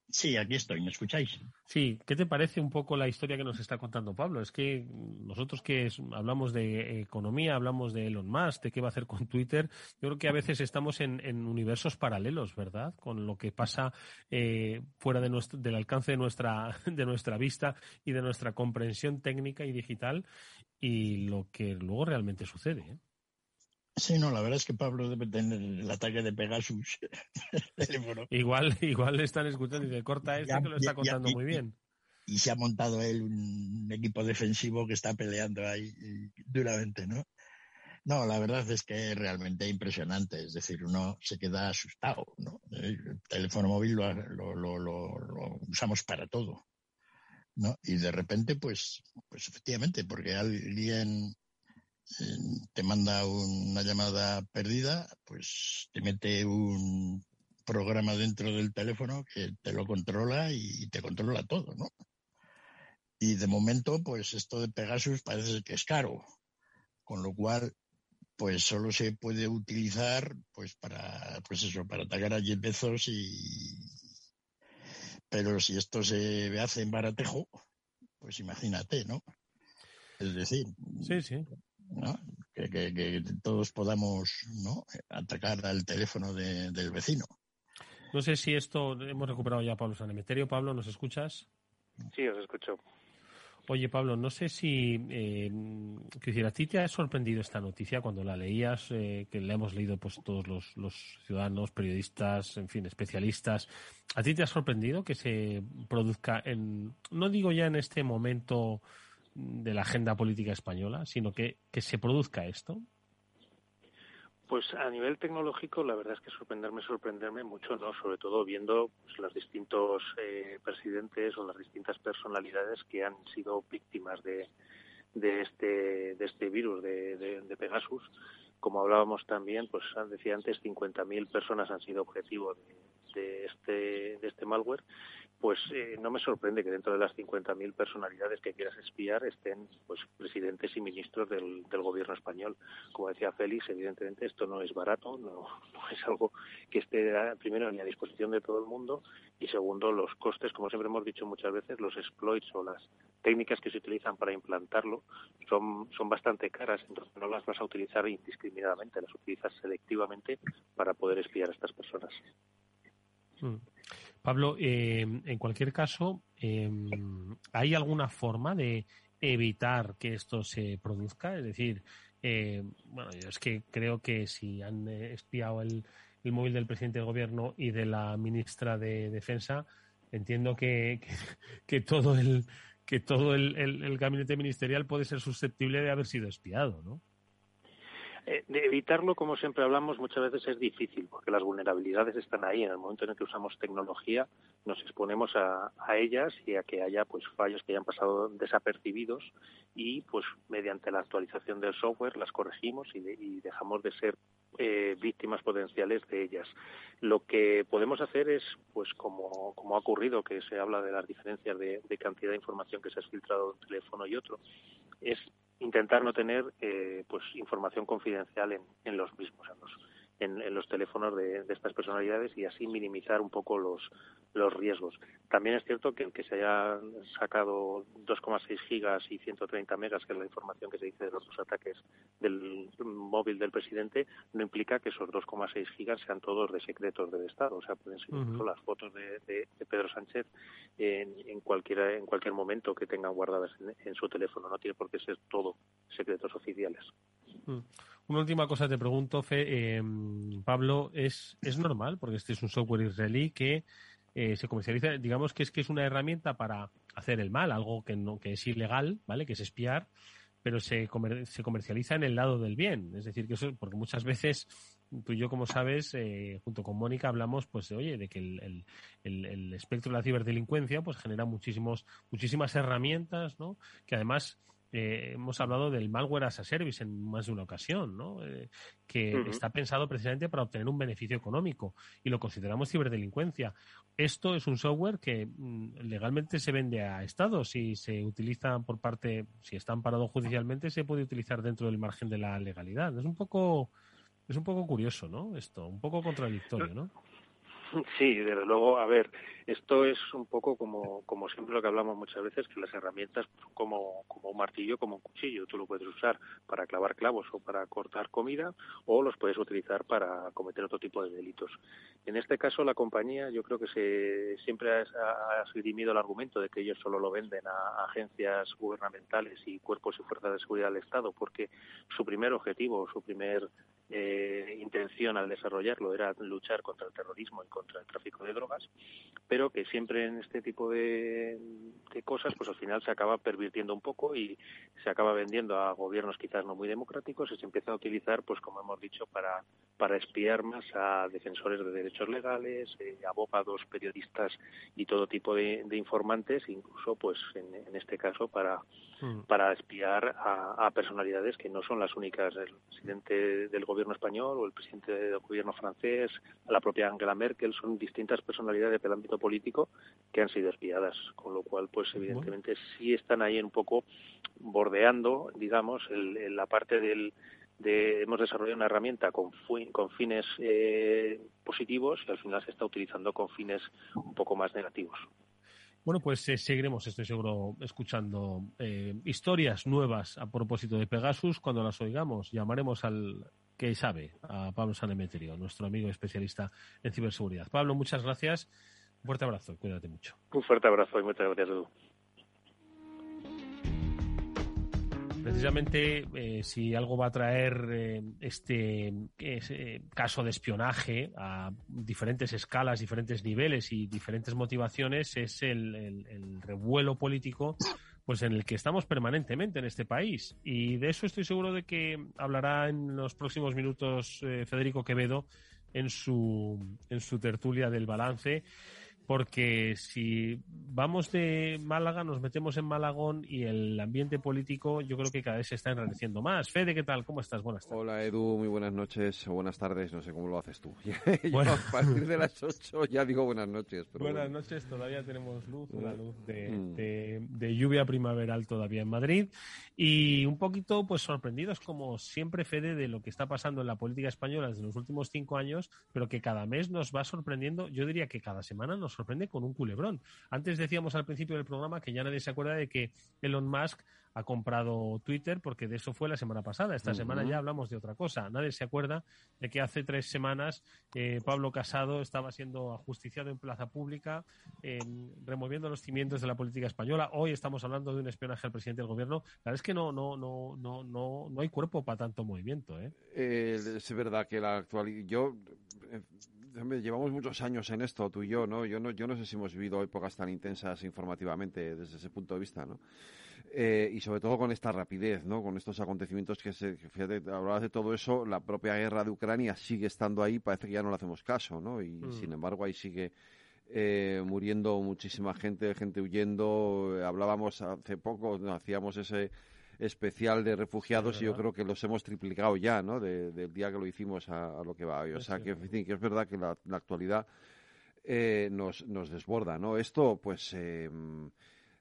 Sí, aquí estoy, ¿me escucháis? Sí, ¿qué te parece un poco la historia que nos está contando Pablo? Es que nosotros que hablamos de economía, hablamos de Elon Musk, de qué va a hacer con Twitter, yo creo que a veces estamos en, universos paralelos, ¿verdad? Con lo que pasa eh, fuera de nuestro, del alcance de nuestra, [laughs] de nuestra vista y de nuestra comprensión técnica y digital y lo que luego realmente sucede. ¿eh? Sí, no, la verdad es que Pablo debe tener el ataque de Pegasus. [laughs] igual, igual le están escuchando y dice, corta esto que lo está contando muy bien. y se ha montado él un equipo defensivo que está peleando ahí duramente, ¿no? No, la verdad es que es realmente impresionante, es decir, uno se queda asustado, ¿no? El teléfono móvil lo, lo, lo, usamos para todo, ¿no? Y de repente, pues, pues efectivamente, porque alguien te manda una llamada perdida, pues te mete un programa dentro del teléfono que te lo controla y te controla todo, ¿no? Y de momento, pues esto de Pegasus parece que es caro, con lo cual, pues solo se puede utilizar, pues para, pues eso, para atacar a 10 Bezos y, pero si esto se hace en baratejo, pues imagínate, ¿no? Es decir, sí, sí. Que, todos podamos ¿no? atacar al teléfono del vecino. No sé si esto hemos recuperado ya a Pablo Sanemeterio. Pablo, ¿nos escuchas? Sí, os escucho. Oye, Pablo, no sé si, eh, decir, a ti te ha sorprendido esta noticia cuando la leías, eh, que la hemos leído pues todos los, los, ciudadanos, periodistas, en fin, especialistas. ¿A ti te ha sorprendido que se produzca en, no digo ya en este momento de la agenda política española, sino que, que se produzca esto? Pues a nivel tecnológico, la verdad es que sorprenderme, sorprenderme mucho, ¿no? Sobre todo viendo pues, los distintos eh, presidentes o las distintas personalidades que han sido víctimas de, de este de este virus de, de, Pegasus. Como hablábamos también, pues decía antes, 50.000 personas han sido objetivo de, de, este de este malware pues eh, no me sorprende que dentro de las 50.000 personalidades que quieras espiar estén pues presidentes y ministros del, gobierno español. Como decía Félix, evidentemente esto no es barato, no, es algo que esté primero ni a disposición de todo el mundo y segundo los costes, como siempre hemos dicho muchas veces, los exploits o las técnicas que se utilizan para implantarlo son, son bastante caras, entonces no las vas a utilizar indiscriminadamente, las utilizas selectivamente para poder espiar a estas personas. Mm. Pablo, eh, en cualquier caso, em, ¿hay alguna forma de evitar que esto se produzca? Es decir, eh, bueno, yo es que creo que si han eh, espiado el, móvil del presidente del gobierno y de la ministra de Defensa, entiendo que, que, todo el que todo el, gabinete ministerial puede ser susceptible de haber sido espiado, ¿no? Eh, de evitarlo, como siempre hablamos, muchas veces es difícil, porque las vulnerabilidades están ahí. En el momento en el que usamos tecnología, nos exponemos a, ellas y a que haya pues fallos que hayan pasado desapercibidos y pues mediante la actualización del software las corregimos y, dejamos de ser eh, víctimas potenciales de ellas. Lo que podemos hacer es, pues como, como ha ocurrido, que se habla de las diferencias de, de cantidad de información que se ha filtrado de un teléfono y otro, es intentar no tener eh, pues información confidencial en, en los mismos, en en, los teléfonos de, estas personalidades y así minimizar un poco los, los riesgos. También es cierto que el que se haya sacado 2,6 gigas y 130 megas, que es la información que se dice de los dos ataques del móvil del presidente, no implica que esos 2,6 gigas sean todos de secretos del Estado. O sea, pueden ser incluso las fotos de, de, Pedro Sánchez en, en, cualquier, en cualquier momento que tengan guardadas en, su teléfono. No tiene por qué ser todo secretos oficiales. Mm. Una última cosa te pregunto, Fe, eh, Pablo, ¿es, ¿es normal? Porque este es un software israelí que eh, se comercializa, digamos que es que es una herramienta para hacer el mal, algo que no que es ilegal, ¿vale? Que es espiar, pero se, se comercializa en el lado del bien. Es decir, que eso, porque muchas veces tú y yo, como sabes, eh, junto con Mónica hablamos, pues, de, oye, de que el, el, el, espectro de la ciberdelincuencia, pues, genera muchísimos, muchísimas herramientas, ¿no? Que además eh, hemos hablado del malware as a service en más de una ocasión, ¿no? Eh, que está pensado precisamente para obtener un beneficio económico y lo consideramos ciberdelincuencia. Esto es un software que mm, legalmente se vende a estados y se utiliza por parte, si está amparado judicialmente, se puede utilizar dentro del margen de la legalidad. Es un poco, es un poco curioso, ¿no? Esto, un poco contradictorio, ¿no? Sí, desde luego, a ver, esto es un poco como, como siempre lo que hablamos muchas veces, que las herramientas son como, como un martillo, como un cuchillo. Tú lo puedes usar para clavar clavos o para cortar comida o los puedes utilizar para cometer otro tipo de delitos. En este caso, la compañía yo creo que se, siempre ha, ha el argumento de que ellos solo lo venden a agencias gubernamentales y cuerpos y fuerzas de seguridad del Estado porque su primer objetivo, su primer eh, intención al desarrollarlo era luchar contra el terrorismo y contra el tráfico de drogas, pero que siempre en este tipo de, de cosas, pues al final se acaba pervirtiendo un poco y se acaba vendiendo a gobiernos quizás no muy democráticos y se empieza a utilizar, pues como hemos dicho, para, para espiar más a defensores de derechos legales, eh, abogados, periodistas y todo tipo de, informantes, incluso, pues en, en este caso, para, mm. para espiar a, a, personalidades que no son las únicas. El presidente español o el presidente del gobierno francés, la propia Angela Merkel, son distintas personalidades del ámbito político que han sido espiadas, con lo cual, pues evidentemente sí están ahí un poco bordeando, digamos, el, la parte del de, hemos desarrollado una herramienta con, con fines eh, positivos y al final se está utilizando con fines un poco más negativos. Bueno, pues eh, seguiremos, estoy seguro, escuchando eh, historias nuevas a propósito de Pegasus. Cuando las oigamos, llamaremos al que sabe, a Pablo Sanemeterio, nuestro amigo especialista en ciberseguridad. Pablo, muchas gracias. Un fuerte abrazo, cuídate mucho. Un fuerte abrazo y muchas gracias, Edu. precisamente eh, si algo va a traer eh, este eh, caso de espionaje a diferentes escalas, diferentes niveles y diferentes motivaciones es el, revuelo político pues en el que estamos permanentemente en este país. Y de eso estoy seguro de que hablará en los próximos minutos Federico Quevedo en su, en su tertulia del balance porque si vamos de Málaga, nos metemos en Malagón y el ambiente político yo creo que cada vez se está enrareciendo más. Fede, ¿qué tal? ¿Cómo estás? Buenas tardes. Hola Edu, muy buenas noches o buenas tardes, no sé cómo lo haces tú. [laughs] bueno. a partir de las 8 ya digo buenas noches. buenas noches, todavía tenemos luz, una luz mm. de, de, lluvia primaveral todavía en Madrid y un poquito pues sorprendidos como siempre Fede de lo que está pasando en la política española desde los últimos cinco años, pero que cada mes nos va sorprendiendo, yo diría que cada semana nos sorprende con un culebrón. Antes decíamos al principio del programa que ya nadie se acuerda de que Elon Musk ha comprado Twitter porque de eso fue la semana pasada. Esta semana ya hablamos de otra cosa. Nadie se acuerda de que hace tres semanas eh, Pablo Casado estaba siendo ajusticiado en plaza pública, removiendo los cimientos de la política española. Hoy estamos hablando de un espionaje al presidente del gobierno. La verdad es que no, no, no, no, no, no hay cuerpo para tanto movimiento. ¿eh? eh es verdad que la actualidad. Yo llevamos muchos años en esto, tú y yo, ¿no? Yo no, yo no sé si hemos vivido épocas tan intensas informativamente desde ese punto de vista, ¿no? Eh, y sobre todo con esta rapidez, ¿no? Con estos acontecimientos que, se, fíjate, hablabas de todo eso, la propia guerra de Ucrania sigue estando ahí, parece que ya no le hacemos caso, ¿no? Y mm. sin embargo ahí sigue eh, muriendo muchísima gente, gente huyendo. Hablábamos hace poco, hacíamos ese especial de refugiados y yo creo que los hemos triplicado ya, ¿no? del día que lo hicimos a, lo que va hoy. O sea, que, que es verdad que la, actualidad eh, nos, nos desborda, ¿no? Esto, pues... Eh,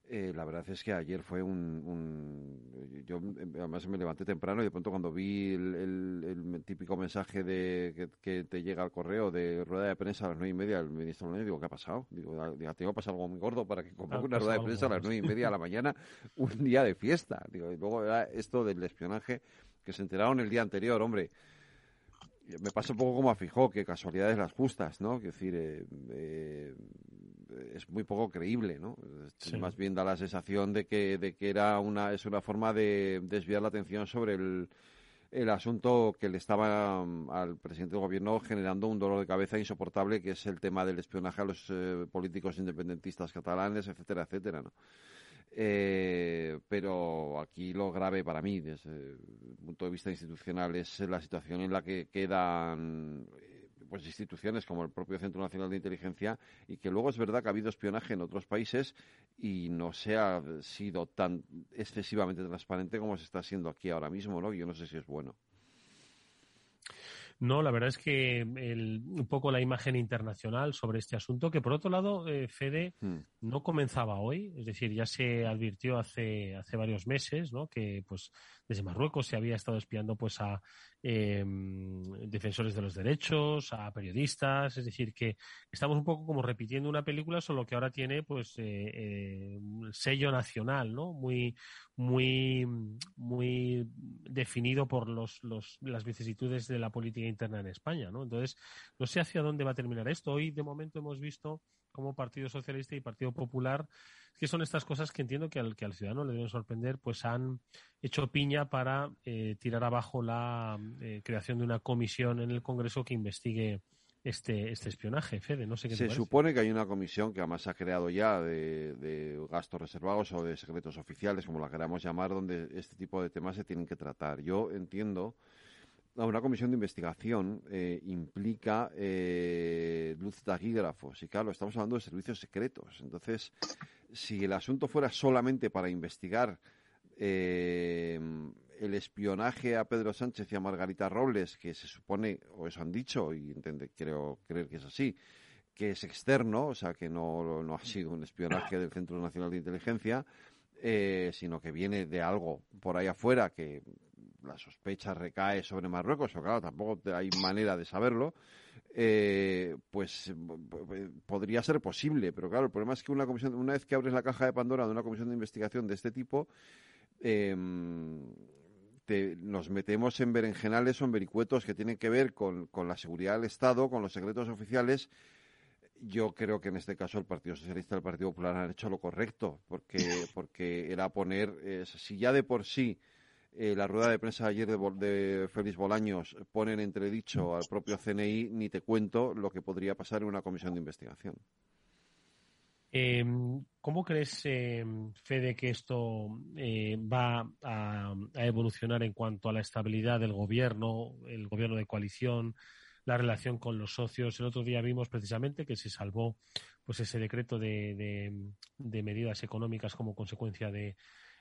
eh, la verdad es que ayer fue un, Yo además me levanté temprano y de pronto cuando vi el, típico mensaje de que, te llega al correo de rueda de prensa a las nueve y media, el ministro López, digo, ¿qué ha pasado? Digo, tengo que pasar algo muy gordo para que convoque una rueda de prensa a las nueve y media de la mañana, [laughs] un día de fiesta. Digo, y luego era esto del espionaje que se enteraron el día anterior, hombre me pasa un poco como a Fijó, que casualidades las justas, ¿no? Es decir, eh, eh, es muy poco creíble, ¿no? Más bien da la sensación de que, de que era una, es una forma de desviar la atención sobre el, el asunto que le estaba mm, al presidente del gobierno generando un dolor de cabeza insoportable, que es el tema del espionaje a los eh, políticos independentistas catalanes, etcétera, etcétera, ¿no? Eh, pero aquí lo grave para mí, desde el punto de vista institucional, es la situación en la que quedan pues instituciones como el propio Centro Nacional de Inteligencia y que luego es verdad que ha habido espionaje en otros países y no se ha sido tan excesivamente transparente como se está siendo aquí ahora mismo, ¿no? Yo no sé si es bueno. No, la verdad es que un poco la imagen internacional sobre este asunto, que por otro lado, eh, Fede, hmm. no comenzaba hoy, es decir, ya se advirtió hace, hace varios meses, ¿no? Que pues desde Marruecos se había estado espiando pues a em, defensores de los derechos, a periodistas, es decir, que estamos un poco como repitiendo una película, solo que ahora tiene pues eh, eh, un sello nacional, ¿no? Muy, muy, muy definido por los, los, las vicisitudes de la política interna en España, ¿no? Entonces, no sé hacia dónde va a terminar esto. Hoy, de momento, hemos visto como Partido Socialista y Partido Popular, que son estas cosas que entiendo que al, que al ciudadano le deben sorprender, pues han hecho piña para eh, tirar abajo la eh, creación de una comisión en el Congreso que investigue este, este espionaje, Fede, no sé qué Se supone que hay una comisión que además se ha creado ya de, gastos reservados o de secretos oficiales, como la queramos llamar, donde este tipo de temas se tienen que tratar. Yo entiendo una comisión de investigación eh, implica eh, luz taquígrafos y claro, estamos hablando de servicios secretos. Entonces, si el asunto fuera solamente para investigar eh, el espionaje a Pedro Sánchez y a Margarita Robles, que se supone, o eso han dicho, y creo creer que es así, que es externo, o sea, que no, no ha sido un espionaje del Centro Nacional de Inteligencia, eh, sino que viene de algo por ahí afuera que la sospecha recae sobre Marruecos, o claro, tampoco hay manera de saberlo, eh, pues podría ser posible, pero claro, el problema es que una comisión, una vez que abres la caja de Pandora de una comisión de investigación de este tipo, eh, nos metemos en berenjenales o en vericuetos que tienen que ver con, la seguridad del Estado, con los secretos oficiales. Yo creo que en este caso el Partido Socialista y el Partido Popular han hecho lo correcto, porque, porque era poner, si ya de por sí eh, la rueda de prensa ayer de, Félix Bolaños pone en entredicho al propio CNI, ni te cuento lo que podría pasar en una comisión de investigación. Em, ¿Cómo crees, eh, Fede, que esto eh, va a, evolucionar en cuanto a la estabilidad del gobierno, el gobierno de coalición, la relación con los socios? El otro día vimos precisamente que se salvó pues ese decreto de medidas económicas como consecuencia de,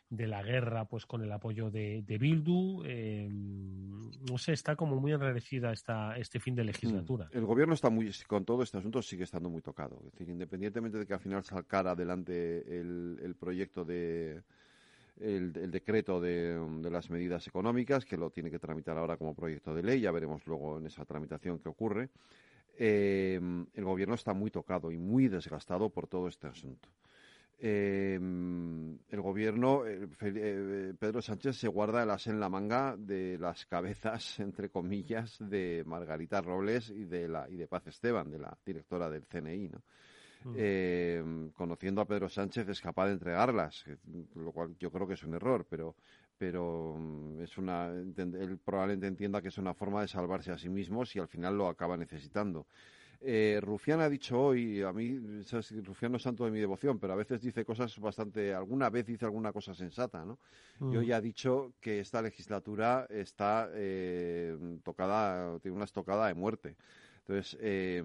de la guerra pues con el apoyo de, de Bildu. Eh, no sé, está como muy enrarecida esta, este fin de mm. legislatura. El gobierno está muy, con todo este asunto sigue estando muy tocado. Es decir, independientemente de que al final salcara adelante el, el proyecto de, el, decreto de, de, las medidas económicas, que lo tiene que tramitar ahora como proyecto de ley, ya veremos luego en esa tramitación qué ocurre. Eh, el gobierno está muy tocado y muy desgastado por todo este asunto eh, el gobierno, eh, eh, Pedro Sánchez se guarda el as en la manga de las cabezas, [laughs] entre comillas, de Margarita Robles y de, la, y de Paz Esteban, de la directora del CNI, ¿no? Em, conociendo a Pedro Sánchez es capaz de entregarlas, lo cual yo creo que es un error, pero, pero mm, es una, él probablemente entienda que es una forma de salvarse a sí mismo si al final lo acaba necesitando. Eh, Rufián ha dicho hoy, a mí, Rufián no es santo de mi devoción, pero a veces dice cosas bastante, alguna vez dice alguna cosa sensata, ¿no? Mm. Yo ya he dicho que esta legislatura está eh, tocada, tiene una estocada de muerte. Entonces, eh,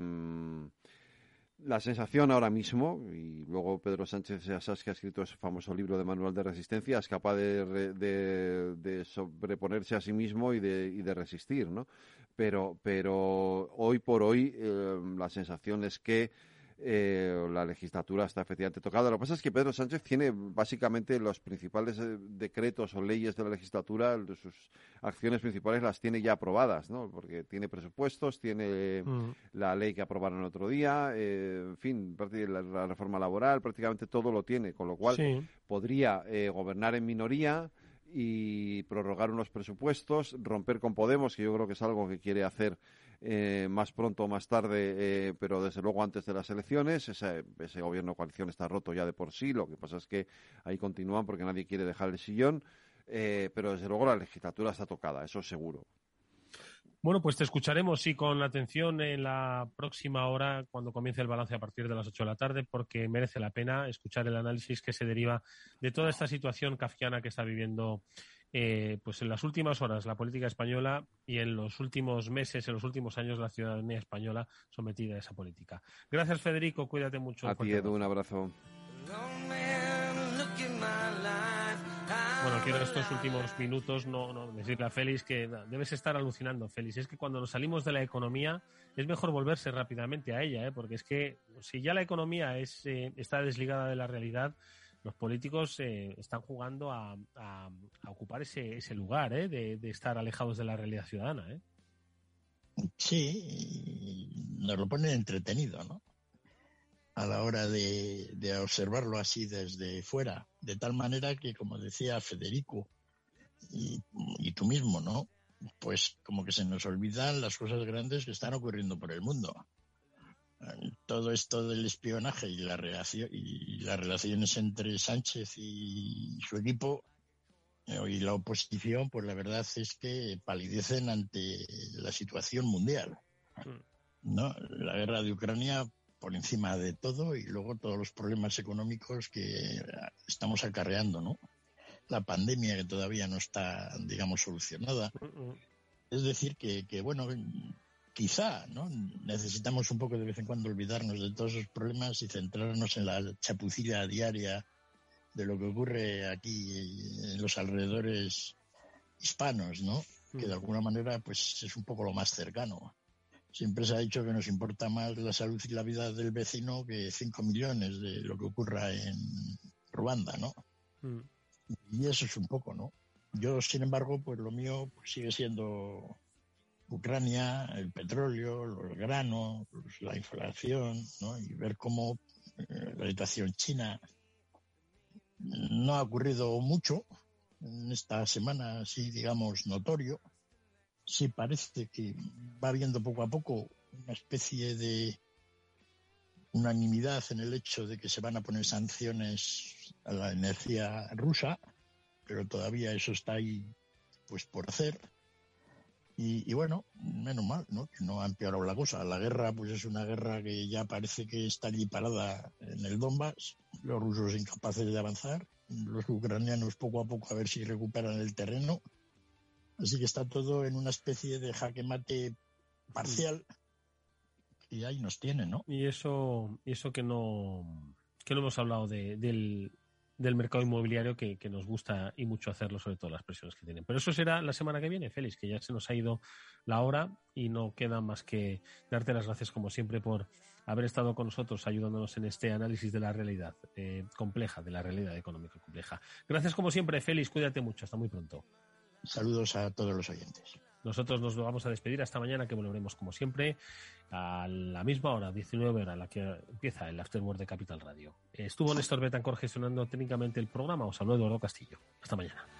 la sensación ahora mismo, y luego Pedro Sánchez Asas, que ha escrito ese famoso libro de Manual de Resistencia, es capaz de, sobreponerse a sí mismo y de, y de resistir, ¿no? Pero, pero hoy por hoy eh, la sensación es que eh, la legislatura está efectivamente tocada. Lo que pasa es que Pedro Sánchez tiene básicamente los principales eh, decretos o leyes de la legislatura, sus acciones principales las tiene ya aprobadas, ¿no? Porque tiene presupuestos, tiene mm. la ley que aprobaron el otro día, eh, en fin, la, la, reforma laboral, prácticamente todo lo tiene, con lo cual podría gobernar en minoría y prorrogar unos presupuestos, romper con Podemos, que yo creo que es algo que quiere hacer eh, más pronto o más tarde, eh, pero desde luego antes de las elecciones. Ese, ese gobierno coalición está roto ya de por sí. Lo que pasa es que ahí continúan porque nadie quiere dejar el sillón. Eh, pero desde luego la legislatura está tocada, eso seguro. Bueno, pues te escucharemos, sí, con atención en la próxima hora, cuando comience el balance a partir de las 8 de la tarde, porque merece la pena escuchar el análisis que se deriva de toda esta situación kafkiana que está viviendo eh, pues en las últimas horas la política española y en los últimos meses, en los últimos años la ciudadanía española sometida a esa política. Gracias Federico, cuídate mucho. A ti Edu, un abrazo. Bueno, quiero en estos últimos minutos no, no, decirle a Félix que debes estar alucinando, Félix. Es que cuando nos salimos de la economía es mejor volverse rápidamente a ella, ¿eh? porque es que si ya la economía es, eh, está desligada de la realidad, los políticos eh, están jugando a, ocupar ese, ese lugar ¿eh? de, estar alejados de la realidad ciudadana. ¿eh? Sí, nos lo ponen entretenido, ¿no? A la hora de, observarlo así desde fuera, de tal manera que, como decía Federico, y, y tú mismo, ¿no? Pues como que se nos olvidan las cosas grandes que están ocurriendo por el mundo todo esto del espionaje y, la relación, y las relaciones entre Sánchez y su equipo eh, y la oposición, pues la verdad es que palidecen ante la situación mundial. ¿no? La guerra de Ucrania por encima de todo y luego todos los problemas económicos que estamos acarreando, ¿no? La pandemia que todavía no está, digamos, solucionada. Es decir, que, que bueno, quizá, ¿no? Necesitamos un poco de vez en cuando olvidarnos de todos esos problemas y centrarnos en la chapucilla diaria de lo que ocurre aquí en los alrededores hispanos, ¿no? Que de alguna manera, pues es un poco lo más cercano. Siempre se ha dicho que nos importa más la salud y la vida del vecino que 5 millones de lo que ocurra en Ruanda, ¿no? Mm. Y eso es un poco, ¿no? Yo, sin embargo, pues lo mío pues, sigue siendo Ucrania, el petróleo, los granos, la inflación, ¿no? Y ver cómo eh, la situación china no ha ocurrido mucho en esta semana, así digamos, notorio. Sí parece que va habiendo poco a poco una especie de unanimidad en el hecho de que se van a poner sanciones a la energía rusa, pero todavía eso está ahí pues por hacer. Y, bueno, menos mal, ¿no? Que no ha empeorado la cosa. La guerra, pues es una guerra que ya parece que está allí parada en el Donbass, los rusos incapaces de avanzar, los ucranianos poco a poco a ver si recuperan el terreno. Así que está todo en una especie de jaque mate parcial y ahí nos tiene, ¿no? Y eso, y eso que no, que no hemos hablado de, del, del mercado inmobiliario que, nos gusta y mucho hacerlo, sobre todo las presiones que tienen. Pero eso será la semana que viene, Félix, que ya se nos ha ido la hora y no queda más que darte las gracias, como siempre, por haber estado con nosotros ayudándonos en este análisis de la realidad eh, compleja, de la realidad económica compleja. Gracias, como siempre, Félix, cuídate mucho, hasta muy pronto. Saludos a todos los oyentes. Nosotros nos vamos a despedir hasta mañana, que volveremos como siempre a la misma hora, 19 horas, la que empieza el Afterword de Capital Radio. Estuvo Néstor Betancor gestionando técnicamente el programa. Os habló Eduardo Castillo. Hasta mañana.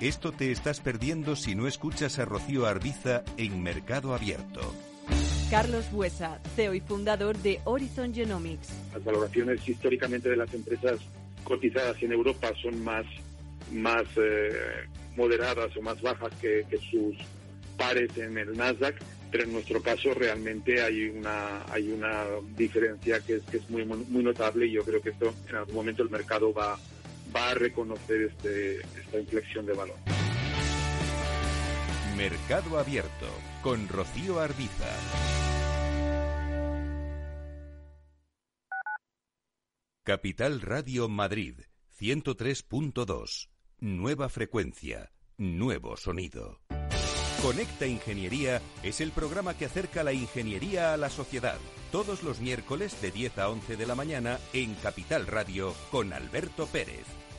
Esto te estás perdiendo si no escuchas a Rocío Arbiza en Mercado Abierto. Carlos Buesa, CEO y fundador de Horizon Genomics. Las valoraciones históricamente de las empresas cotizadas en Europa son más, más eh, moderadas o más bajas que, sus pares en el Nasdaq, pero en nuestro caso realmente hay una, hay una diferencia que es, que es muy, muy notable y yo creo que esto en algún momento el mercado va, va a reconocer este, esta inflexión de valor. Mercado Abierto con Rocío Arbiza. Capital Radio Madrid 103.2. Nueva frecuencia, nuevo sonido. Conecta Ingeniería es el programa que acerca la ingeniería a la sociedad. Todos los miércoles de 10 a 11 de la mañana en Capital Radio con Alberto Pérez.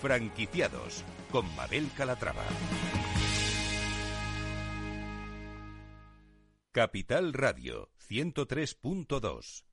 Franquiciados con Mabel Calatrava. Capital Radio 103.2